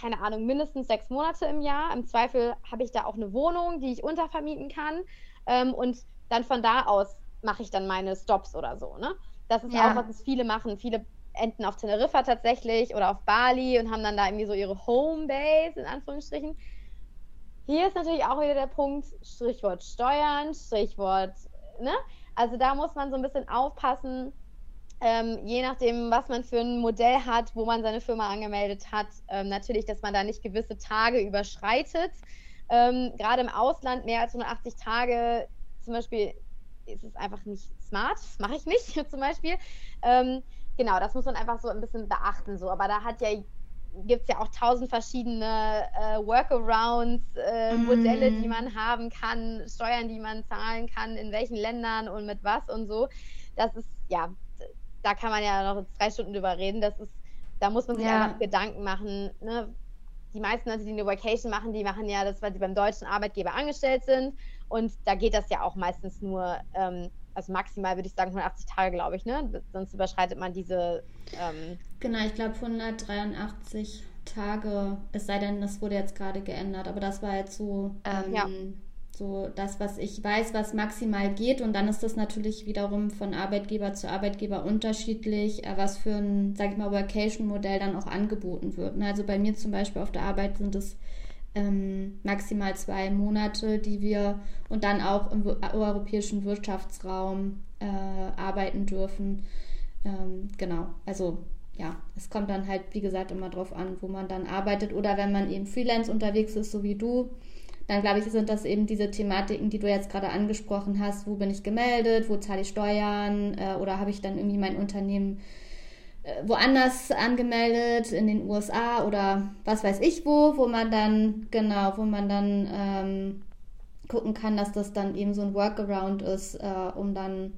keine Ahnung, mindestens sechs Monate im Jahr. Im Zweifel habe ich da auch eine Wohnung, die ich untervermieten kann. Ähm, und dann von da aus mache ich dann meine Stops oder so. Ne? Das ist ja. auch, was viele machen. Viele enden auf Teneriffa tatsächlich oder auf Bali und haben dann da irgendwie so ihre Homebase, in Anführungsstrichen. Hier ist natürlich auch wieder der Punkt, Strichwort Steuern, Strichwort, ne? Also da muss man so ein bisschen aufpassen, ähm, je nachdem, was man für ein Modell hat, wo man seine Firma angemeldet hat, ähm, natürlich, dass man da nicht gewisse Tage überschreitet. Ähm, Gerade im Ausland mehr als 180 Tage zum Beispiel ist es einfach nicht smart, das mache ich nicht zum Beispiel. Ähm, genau, das muss man einfach so ein bisschen beachten. So. Aber da hat ja gibt es ja auch tausend verschiedene äh, Workarounds, äh, mm. Modelle, die man haben kann, Steuern, die man zahlen kann, in welchen Ländern und mit was und so. Das ist, ja, da kann man ja noch zwei Stunden drüber reden. Das ist, da muss man sich ja. einfach Gedanken machen. Ne? Die meisten Leute, die eine Vacation machen, die machen ja das, weil sie beim deutschen Arbeitgeber angestellt sind. Und da geht das ja auch meistens nur ähm, also maximal würde ich sagen 180 Tage, glaube ich, ne? Sonst überschreitet man diese. Ähm genau, ich glaube 183 Tage, es sei denn, das wurde jetzt gerade geändert, aber das war jetzt so, ähm, ja. So das, was ich weiß, was maximal geht. Und dann ist das natürlich wiederum von Arbeitgeber zu Arbeitgeber unterschiedlich, äh, was für ein, sag ich mal, Vacation-Modell dann auch angeboten wird. Ne? Also bei mir zum Beispiel auf der Arbeit sind es ähm, maximal zwei Monate, die wir und dann auch im europäischen Wirtschaftsraum äh, arbeiten dürfen. Ähm, genau, also ja, es kommt dann halt, wie gesagt, immer drauf an, wo man dann arbeitet oder wenn man eben Freelance unterwegs ist, so wie du, dann glaube ich, sind das eben diese Thematiken, die du jetzt gerade angesprochen hast. Wo bin ich gemeldet? Wo zahle ich Steuern? Äh, oder habe ich dann irgendwie mein Unternehmen äh, woanders angemeldet, in den USA oder was weiß ich wo, wo man dann, genau, wo man dann ähm, gucken kann, dass das dann eben so ein Workaround ist, äh, um dann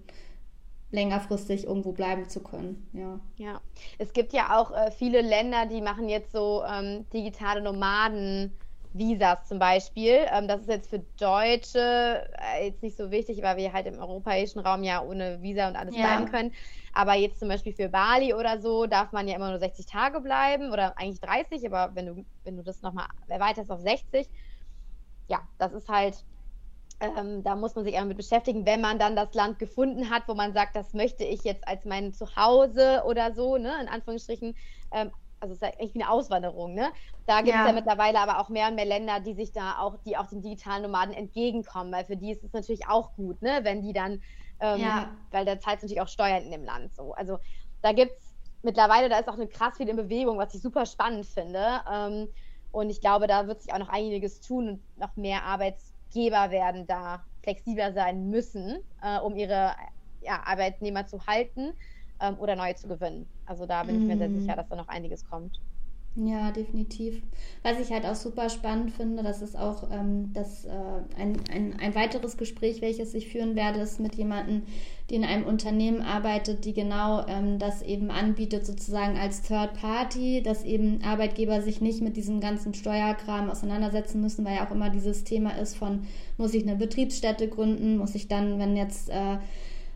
längerfristig irgendwo bleiben zu können. Ja, ja. es gibt ja auch äh, viele Länder, die machen jetzt so ähm, digitale Nomaden. Visas zum Beispiel. Ähm, das ist jetzt für Deutsche äh, jetzt nicht so wichtig, weil wir halt im europäischen Raum ja ohne Visa und alles ja. bleiben können. Aber jetzt zum Beispiel für Bali oder so darf man ja immer nur 60 Tage bleiben oder eigentlich 30, aber wenn du, wenn du das nochmal erweiterst auf 60, ja, das ist halt ähm, da muss man sich mit beschäftigen, wenn man dann das Land gefunden hat, wo man sagt, das möchte ich jetzt als mein Zuhause oder so, ne, in Anführungsstrichen. Ähm, also es ist ja echt wie eine Auswanderung, ne? Da gibt es ja. ja. mittlerweile aber auch mehr und mehr Länder, die sich da auch, die auch den digitalen Nomaden entgegenkommen, weil für die ist es natürlich auch gut, ne, wenn die dann, ähm, ja. weil da zahlt natürlich auch Steuern in dem Land so. Also da gibt es mittlerweile, da ist auch eine krass viel in Bewegung, was ich super spannend finde. Ähm, und ich glaube, da wird sich auch noch einiges tun und noch mehr Arbeits Arbeitgeber werden da flexibler sein müssen, äh, um ihre ja, Arbeitnehmer zu halten ähm, oder neue zu gewinnen. Also da bin mm. ich mir sehr mhm. sicher, dass da noch einiges kommt. Ja, definitiv. Was ich halt auch super spannend finde, das ist auch ähm, das, äh, ein, ein, ein weiteres Gespräch, welches ich führen werde, ist mit jemandem, die in einem Unternehmen arbeitet, die genau ähm, das eben anbietet, sozusagen als Third Party, dass eben Arbeitgeber sich nicht mit diesem ganzen Steuerkram auseinandersetzen müssen, weil ja auch immer dieses Thema ist von, muss ich eine Betriebsstätte gründen, muss ich dann, wenn jetzt äh,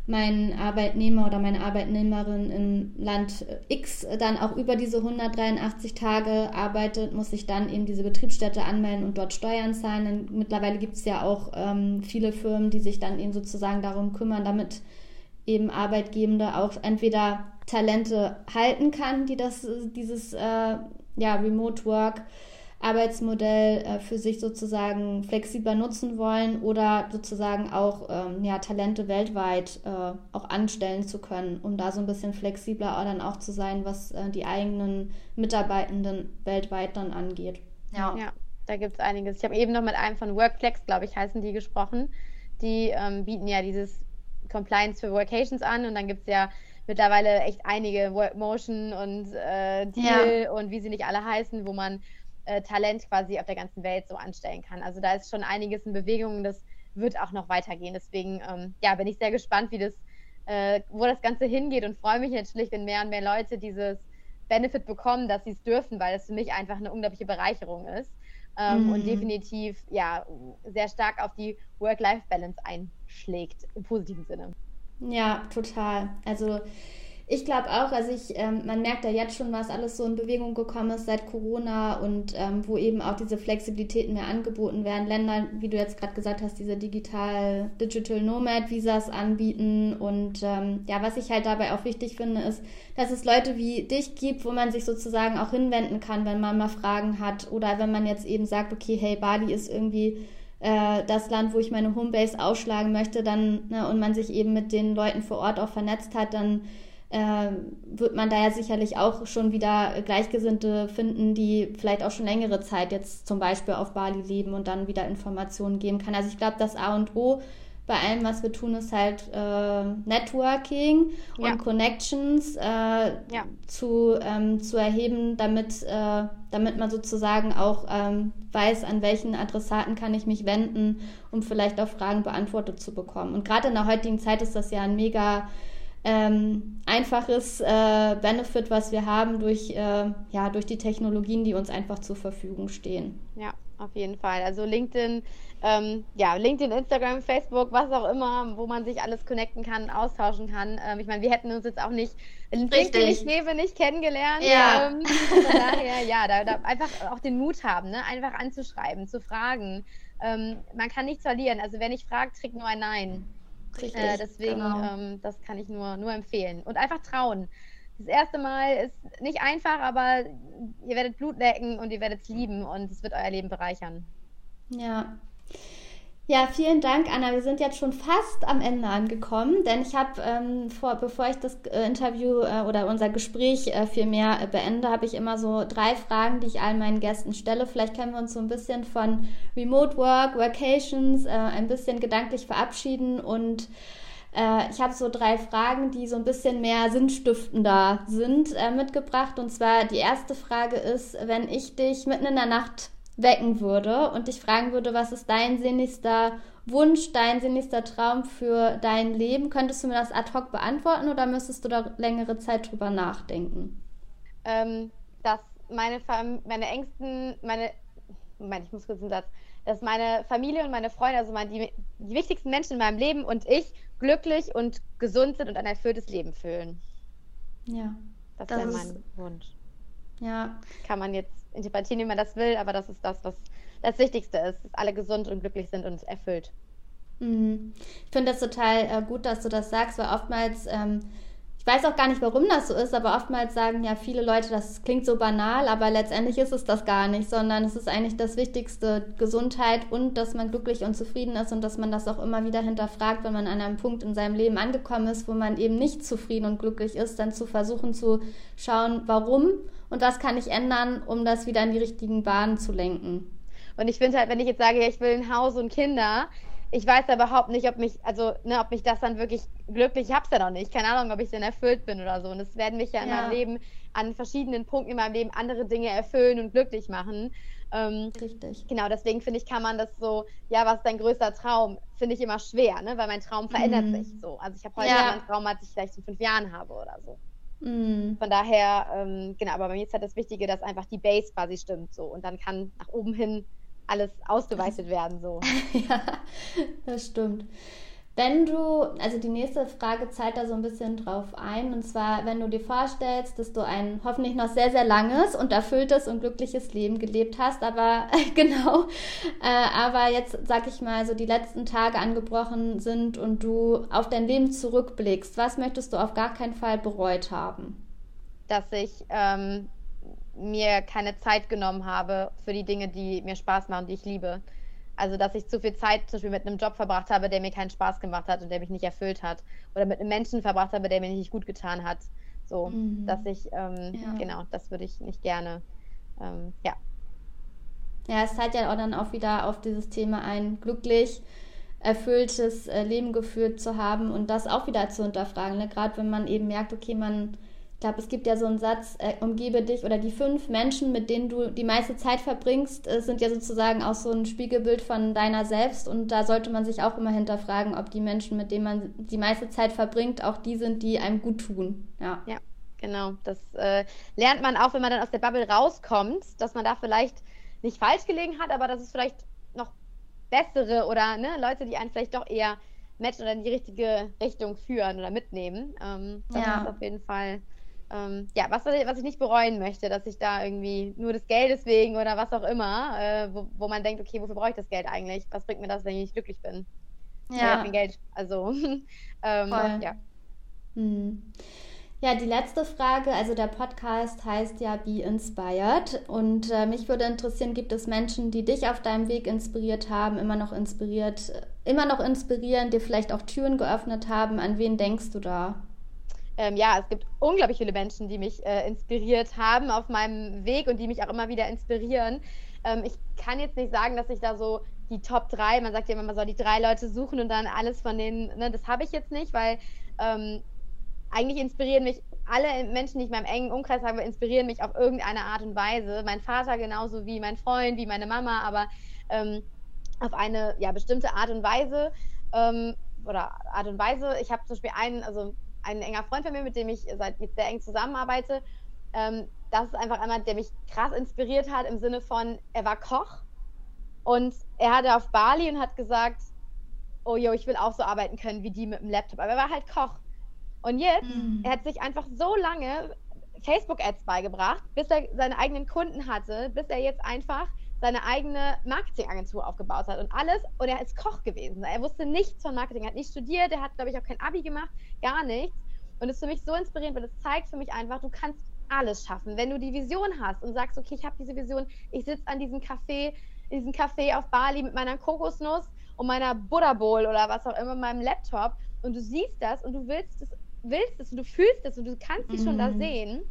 mein Arbeitnehmer oder meine Arbeitnehmerin im Land X dann auch über diese 183 Tage arbeitet, muss ich dann eben diese Betriebsstätte anmelden und dort Steuern zahlen. Denn mittlerweile gibt es ja auch ähm, viele Firmen, die sich dann eben sozusagen darum kümmern, damit eben Arbeitgebende auch entweder Talente halten kann, die das, dieses äh, ja, Remote Work Arbeitsmodell äh, für sich sozusagen flexibler nutzen wollen oder sozusagen auch ähm, ja, Talente weltweit äh, auch anstellen zu können, um da so ein bisschen flexibler dann auch zu sein, was äh, die eigenen Mitarbeitenden weltweit dann angeht. Ja, ja da gibt es einiges. Ich habe eben noch mit einem von Workflex, glaube ich, heißen die gesprochen. Die ähm, bieten ja dieses Compliance für Workations an und dann gibt es ja mittlerweile echt einige Workmotion und äh, Deal ja. und wie sie nicht alle heißen, wo man äh, Talent quasi auf der ganzen Welt so anstellen kann. Also da ist schon einiges in Bewegung und das wird auch noch weitergehen. Deswegen ähm, ja, bin ich sehr gespannt, wie das, äh, wo das Ganze hingeht und freue mich natürlich, wenn mehr und mehr Leute dieses Benefit bekommen, dass sie es dürfen, weil es für mich einfach eine unglaubliche Bereicherung ist. Ähm, mhm. Und definitiv ja sehr stark auf die Work-Life-Balance einschlägt, im positiven Sinne. Ja, total. Also ich glaube auch, also ich, ähm, man merkt ja jetzt schon, was alles so in Bewegung gekommen ist seit Corona und ähm, wo eben auch diese Flexibilitäten mehr angeboten werden. Länder, wie du jetzt gerade gesagt hast, diese digital Digital Nomad Visas anbieten und ähm, ja, was ich halt dabei auch wichtig finde, ist, dass es Leute wie dich gibt, wo man sich sozusagen auch hinwenden kann, wenn man mal Fragen hat oder wenn man jetzt eben sagt, okay, hey, Bali ist irgendwie äh, das Land, wo ich meine Homebase ausschlagen möchte, dann ne, und man sich eben mit den Leuten vor Ort auch vernetzt hat, dann wird man da ja sicherlich auch schon wieder Gleichgesinnte finden, die vielleicht auch schon längere Zeit jetzt zum Beispiel auf Bali leben und dann wieder Informationen geben kann. Also ich glaube, das A und O bei allem, was wir tun, ist halt äh, Networking ja. und Connections äh, ja. zu, ähm, zu erheben, damit, äh, damit man sozusagen auch ähm, weiß, an welchen Adressaten kann ich mich wenden, um vielleicht auch Fragen beantwortet zu bekommen. Und gerade in der heutigen Zeit ist das ja ein mega ähm, einfaches äh, Benefit, was wir haben durch, äh, ja, durch die Technologien, die uns einfach zur Verfügung stehen. Ja, auf jeden Fall. Also LinkedIn, ähm, ja, LinkedIn, Instagram, Facebook, was auch immer, wo man sich alles connecten kann, austauschen kann. Ähm, ich meine, wir hätten uns jetzt auch nicht LinkedIn ich lebe nicht kennengelernt. Ja. Ähm, von daher, ja, da, da, einfach auch den Mut haben, ne? einfach anzuschreiben, zu fragen. Ähm, man kann nichts verlieren. Also wer nicht fragt, kriegt nur ein Nein. Richtig, äh, deswegen, genau. ähm, das kann ich nur, nur empfehlen. Und einfach trauen. Das erste Mal ist nicht einfach, aber ihr werdet Blut lecken und ihr werdet es lieben und es wird euer Leben bereichern. Ja. Ja, vielen Dank, Anna. Wir sind jetzt schon fast am Ende angekommen, denn ich habe, ähm, vor, bevor ich das äh, Interview äh, oder unser Gespräch äh, vielmehr äh, beende, habe ich immer so drei Fragen, die ich allen meinen Gästen stelle. Vielleicht können wir uns so ein bisschen von Remote Work, Workations äh, ein bisschen gedanklich verabschieden und äh, ich habe so drei Fragen, die so ein bisschen mehr sinnstiftender sind, äh, mitgebracht. Und zwar die erste Frage ist, wenn ich dich mitten in der Nacht wecken würde und dich fragen würde, was ist dein sinnigster Wunsch, dein sinnigster Traum für dein Leben, könntest du mir das ad hoc beantworten oder müsstest du da längere Zeit drüber nachdenken? Ähm, dass meine, Fam meine Ängsten, meine, Moment, ich muss kurz einen Satz, dass meine Familie und meine Freunde, also meine, die, die wichtigsten Menschen in meinem Leben und ich glücklich und gesund sind und ein erfülltes Leben fühlen. Ja. Das, das wäre mein Wunsch. Ja. Kann man jetzt interpretieren, wie man das will, aber das ist das, was das Wichtigste ist, dass alle gesund und glücklich sind und erfüllt. Mhm. Ich finde das total äh, gut, dass du das sagst, weil oftmals ähm, ich weiß auch gar nicht, warum das so ist, aber oftmals sagen ja viele Leute, das klingt so banal, aber letztendlich ist es das gar nicht, sondern es ist eigentlich das Wichtigste, Gesundheit und dass man glücklich und zufrieden ist und dass man das auch immer wieder hinterfragt, wenn man an einem Punkt in seinem Leben angekommen ist, wo man eben nicht zufrieden und glücklich ist, dann zu versuchen zu schauen, warum und was kann ich ändern, um das wieder in die richtigen Bahnen zu lenken. Und ich finde halt, wenn ich jetzt sage, ich will ein Haus und Kinder, ich weiß überhaupt nicht, ob mich, also, ne, ob mich das dann wirklich glücklich, ich hab's ja noch nicht, keine Ahnung, ob ich dann erfüllt bin oder so. Und es werden mich ja in ja. meinem Leben an verschiedenen Punkten in meinem Leben andere Dinge erfüllen und glücklich machen. Ähm, Richtig. Genau, deswegen finde ich, kann man das so, ja, was ist dein größter Traum? Finde ich immer schwer, ne? Weil mein Traum verändert mm. sich so. Also ich habe heute ja. einen Traum, als ich vielleicht in fünf Jahren habe oder so. Mm. Von daher, ähm, genau, aber bei mir ist halt das Wichtige, dass einfach die Base quasi stimmt so. Und dann kann nach oben hin alles ausgeweitet werden. So. ja, das stimmt. Wenn du, also die nächste Frage zahlt da so ein bisschen drauf ein, und zwar, wenn du dir vorstellst, dass du ein hoffentlich noch sehr, sehr langes und erfülltes und glückliches Leben gelebt hast, aber genau, äh, aber jetzt, sag ich mal, so die letzten Tage angebrochen sind und du auf dein Leben zurückblickst, was möchtest du auf gar keinen Fall bereut haben? Dass ich ähm, mir keine Zeit genommen habe für die Dinge, die mir Spaß machen, die ich liebe. Also, dass ich zu viel Zeit zum Beispiel mit einem Job verbracht habe, der mir keinen Spaß gemacht hat und der mich nicht erfüllt hat. Oder mit einem Menschen verbracht habe, der mir nicht gut getan hat. So, mhm. dass ich, ähm, ja. genau, das würde ich nicht gerne, ähm, ja. Ja, es zahlt ja auch dann auch wieder auf dieses Thema ein, glücklich, erfülltes äh, Leben geführt zu haben und das auch wieder zu hinterfragen. Ne? Gerade wenn man eben merkt, okay, man glaube, es gibt ja so einen Satz, äh, umgebe dich oder die fünf Menschen, mit denen du die meiste Zeit verbringst, äh, sind ja sozusagen auch so ein Spiegelbild von deiner selbst und da sollte man sich auch immer hinterfragen, ob die Menschen, mit denen man die meiste Zeit verbringt, auch die sind, die einem gut tun. Ja. ja. Genau, das äh, lernt man auch, wenn man dann aus der Bubble rauskommt, dass man da vielleicht nicht falsch gelegen hat, aber dass es vielleicht noch bessere oder ne, Leute, die einen vielleicht doch eher matchen oder in die richtige Richtung führen oder mitnehmen. Ähm, das ja. ist auf jeden Fall ähm, ja, was, was ich nicht bereuen möchte, dass ich da irgendwie nur des Geldes wegen oder was auch immer, äh, wo, wo man denkt, okay, wofür brauche ich das Geld eigentlich? Was bringt mir das, wenn ich nicht glücklich bin? Ja. Kein Geld. Also, ähm, ja. Hm. Ja, die letzte Frage, also der Podcast heißt ja Be Inspired und äh, mich würde interessieren, gibt es Menschen, die dich auf deinem Weg inspiriert haben, immer noch inspiriert, immer noch inspirieren, dir vielleicht auch Türen geöffnet haben? An wen denkst du da? Ähm, ja, es gibt unglaublich viele Menschen, die mich äh, inspiriert haben auf meinem Weg und die mich auch immer wieder inspirieren. Ähm, ich kann jetzt nicht sagen, dass ich da so die Top 3, man sagt ja immer, man soll die drei Leute suchen und dann alles von denen, ne, das habe ich jetzt nicht, weil ähm, eigentlich inspirieren mich alle Menschen, die ich in meinem engen Umkreis habe, inspirieren mich auf irgendeine Art und Weise. Mein Vater genauso wie mein Freund, wie meine Mama, aber ähm, auf eine ja, bestimmte Art und Weise ähm, oder Art und Weise. Ich habe zum Beispiel einen, also ein enger Freund von mir, mit dem ich seit jetzt sehr eng zusammenarbeite. Ähm, das ist einfach einer, der mich krass inspiriert hat im Sinne von, er war Koch und er hatte auf Bali und hat gesagt, oh jo, ich will auch so arbeiten können wie die mit dem Laptop. Aber er war halt Koch. Und jetzt, mhm. er hat sich einfach so lange Facebook-Ads beigebracht, bis er seine eigenen Kunden hatte, bis er jetzt einfach seine eigene Marketingagentur aufgebaut hat und alles. Und er ist Koch gewesen. Er wusste nichts von Marketing, er hat nicht studiert, er hat, glaube ich, auch kein Abi gemacht, gar nichts. Und es ist für mich so inspirierend, weil es zeigt für mich einfach, du kannst alles schaffen. Wenn du die Vision hast und sagst, okay, ich habe diese Vision, ich sitze an diesem Café, in diesem Café auf Bali mit meiner Kokosnuss und meiner Buddha Bowl oder was auch immer, meinem Laptop und du siehst das und du willst es, willst es und du fühlst es und du kannst dich mhm. schon da mhm. sehen,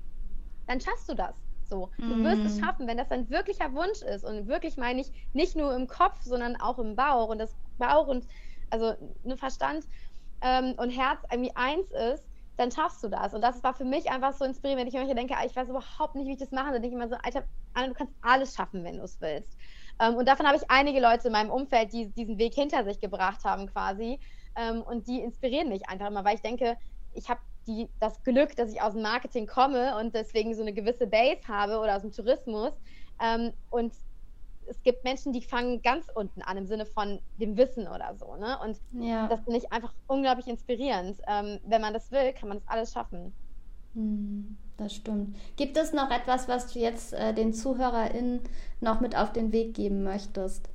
dann schaffst du das. So, du mm. wirst es mhm. schaffen, wenn das ein wirklicher Wunsch ist. Und wirklich meine ich nicht nur im Kopf, sondern auch im Bauch. Und das Bauch und also ne Verstand ähm, und Herz irgendwie eins ist, dann schaffst du das. Und das war für mich einfach so inspirierend, wenn ich mir denke, ah, ich weiß überhaupt nicht, wie ich das mache. Dann denke ich immer so, Alter, du kannst alles schaffen, wenn du es willst. Ähm, und davon habe ich einige Leute in meinem Umfeld, die diesen Weg hinter sich gebracht haben quasi. Ähm, und die inspirieren mich einfach immer, weil ich denke, ich habe die, das Glück, dass ich aus dem Marketing komme und deswegen so eine gewisse Base habe oder aus dem Tourismus. Ähm, und es gibt Menschen, die fangen ganz unten an im Sinne von dem Wissen oder so. Ne? Und ja. das finde ich einfach unglaublich inspirierend. Ähm, wenn man das will, kann man das alles schaffen. Hm, das stimmt. Gibt es noch etwas, was du jetzt äh, den ZuhörerInnen noch mit auf den Weg geben möchtest?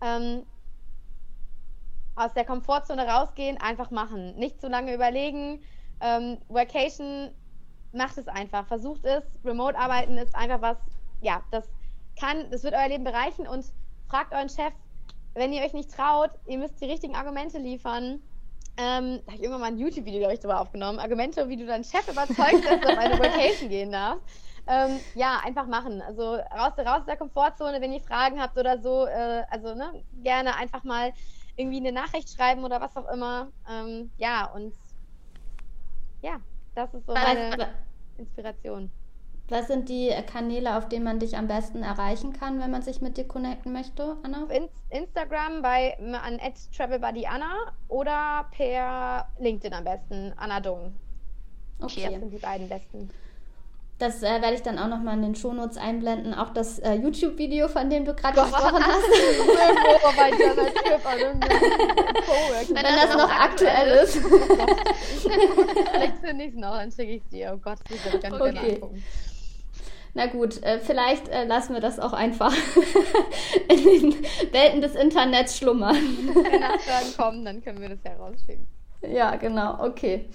Ähm, aus der Komfortzone rausgehen, einfach machen. Nicht zu lange überlegen. Ähm, Vacation, macht es einfach. Versucht es. Remote-Arbeiten ist einfach was, ja, das kann, das wird euer Leben bereichen und fragt euren Chef, wenn ihr euch nicht traut, ihr müsst die richtigen Argumente liefern. Ähm, da habe ich irgendwann mal ein YouTube-Video, glaube ich, darüber aufgenommen. Argumente, wie du deinen Chef überzeugst, dass du auf eine Vacation gehen darfst. Ähm, ja, einfach machen. Also raus, raus aus der Komfortzone, wenn ihr Fragen habt oder so, äh, also ne, gerne einfach mal irgendwie eine Nachricht schreiben oder was auch immer. Ähm, ja, und ja, das ist so meine Inspiration. Was sind die Kanäle, auf denen man dich am besten erreichen kann, wenn man sich mit dir connecten möchte, Anna? In Instagram bei an @travelbuddyAnna oder per LinkedIn am besten, Anna Dung. Okay. Das sind die beiden besten. Das äh, werde ich dann auch nochmal in den Shownotes einblenden. Auch das äh, YouTube-Video, von dem du gerade gesprochen hast. Wenn das, noch aktuell ist. Vielleicht finde ich es noch, dann schicke ich dir. Oh Gott, ich ganz okay. gerne angucken. Na gut, äh, vielleicht äh, lassen wir das auch einfach in den Welten des Internets schlummern. Wenn Nachfragen kommen, dann können wir das ja rausschicken. Ja, genau, okay.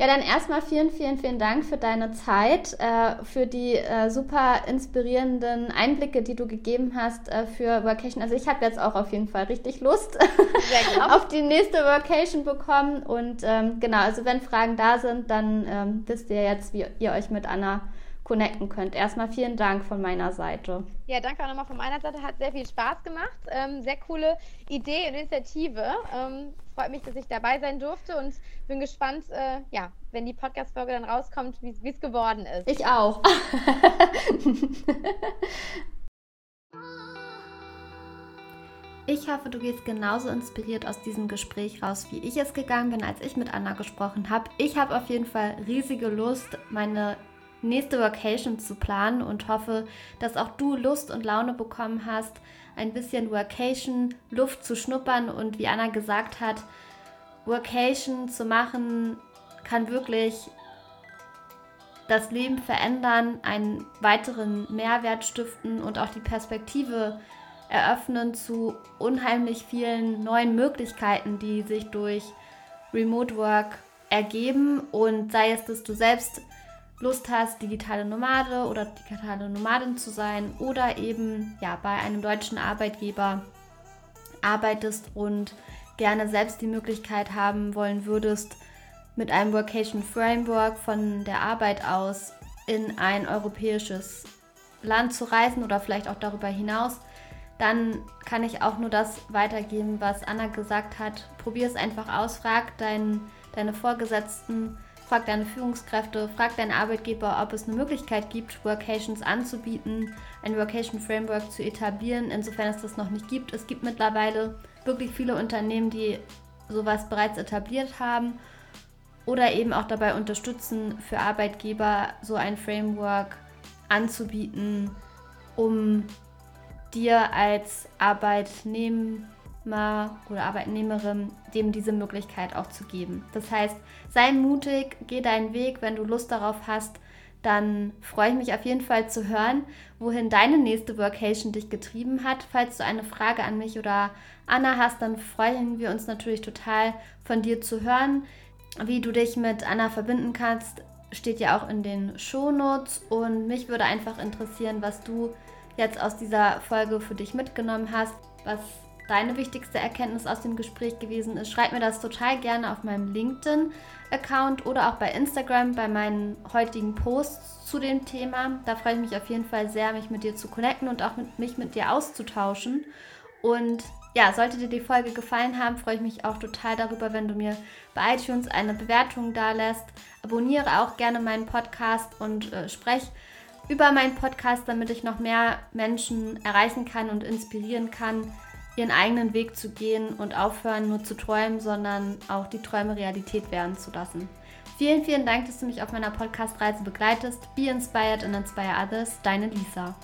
Ja, dann erstmal vielen, vielen, vielen Dank für deine Zeit, äh, für die äh, super inspirierenden Einblicke, die du gegeben hast äh, für Workation. Also ich habe jetzt auch auf jeden Fall richtig Lust auf die nächste Workation bekommen. Und ähm, genau, also wenn Fragen da sind, dann ähm, wisst ihr jetzt, wie ihr euch mit Anna connecten könnt. Erstmal vielen Dank von meiner Seite. Ja, danke auch nochmal von meiner Seite. Hat sehr viel Spaß gemacht. Ähm, sehr coole Idee und Initiative. Ähm, freut mich, dass ich dabei sein durfte und bin gespannt, äh, ja, wenn die Podcast-Folge dann rauskommt, wie es geworden ist. Ich auch. Ich hoffe, du gehst genauso inspiriert aus diesem Gespräch raus, wie ich es gegangen bin, als ich mit Anna gesprochen habe. Ich habe auf jeden Fall riesige Lust, meine nächste Vacation zu planen und hoffe, dass auch du Lust und Laune bekommen hast, ein bisschen Vacation Luft zu schnuppern. Und wie Anna gesagt hat, Vacation zu machen kann wirklich das Leben verändern, einen weiteren Mehrwert stiften und auch die Perspektive eröffnen zu unheimlich vielen neuen Möglichkeiten, die sich durch Remote Work ergeben. Und sei es, dass du selbst Lust hast, digitale Nomade oder digitale Nomadin zu sein oder eben ja bei einem deutschen Arbeitgeber arbeitest und gerne selbst die Möglichkeit haben wollen würdest, mit einem Workation Framework von der Arbeit aus in ein europäisches Land zu reisen oder vielleicht auch darüber hinaus, dann kann ich auch nur das weitergeben, was Anna gesagt hat. Probier es einfach aus, frag dein, deine Vorgesetzten, Frag deine Führungskräfte, frag deinen Arbeitgeber, ob es eine Möglichkeit gibt, Workations anzubieten, ein Workation Framework zu etablieren, insofern es das noch nicht gibt. Es gibt mittlerweile wirklich viele Unternehmen, die sowas bereits etabliert haben oder eben auch dabei unterstützen, für Arbeitgeber so ein Framework anzubieten, um dir als Arbeitnehmer oder Arbeitnehmerin dem diese Möglichkeit auch zu geben. Das heißt, sei mutig, geh deinen Weg, wenn du Lust darauf hast, dann freue ich mich auf jeden Fall zu hören, wohin deine nächste Workation dich getrieben hat. Falls du eine Frage an mich oder Anna hast, dann freuen wir uns natürlich total von dir zu hören. Wie du dich mit Anna verbinden kannst, steht ja auch in den Shownotes und mich würde einfach interessieren, was du jetzt aus dieser Folge für dich mitgenommen hast, was deine wichtigste Erkenntnis aus dem Gespräch gewesen ist. Schreib mir das total gerne auf meinem LinkedIn-Account oder auch bei Instagram bei meinen heutigen Posts zu dem Thema. Da freue ich mich auf jeden Fall sehr, mich mit dir zu connecten und auch mit, mich mit dir auszutauschen. Und ja, sollte dir die Folge gefallen haben, freue ich mich auch total darüber, wenn du mir bei iTunes eine Bewertung da lässt. Abonniere auch gerne meinen Podcast und äh, sprech über meinen Podcast, damit ich noch mehr Menschen erreichen kann und inspirieren kann, ihren eigenen Weg zu gehen und aufhören nur zu träumen, sondern auch die Träume Realität werden zu lassen. Vielen, vielen Dank, dass du mich auf meiner Podcast-Reise begleitest. Be inspired and inspire others. Deine Lisa.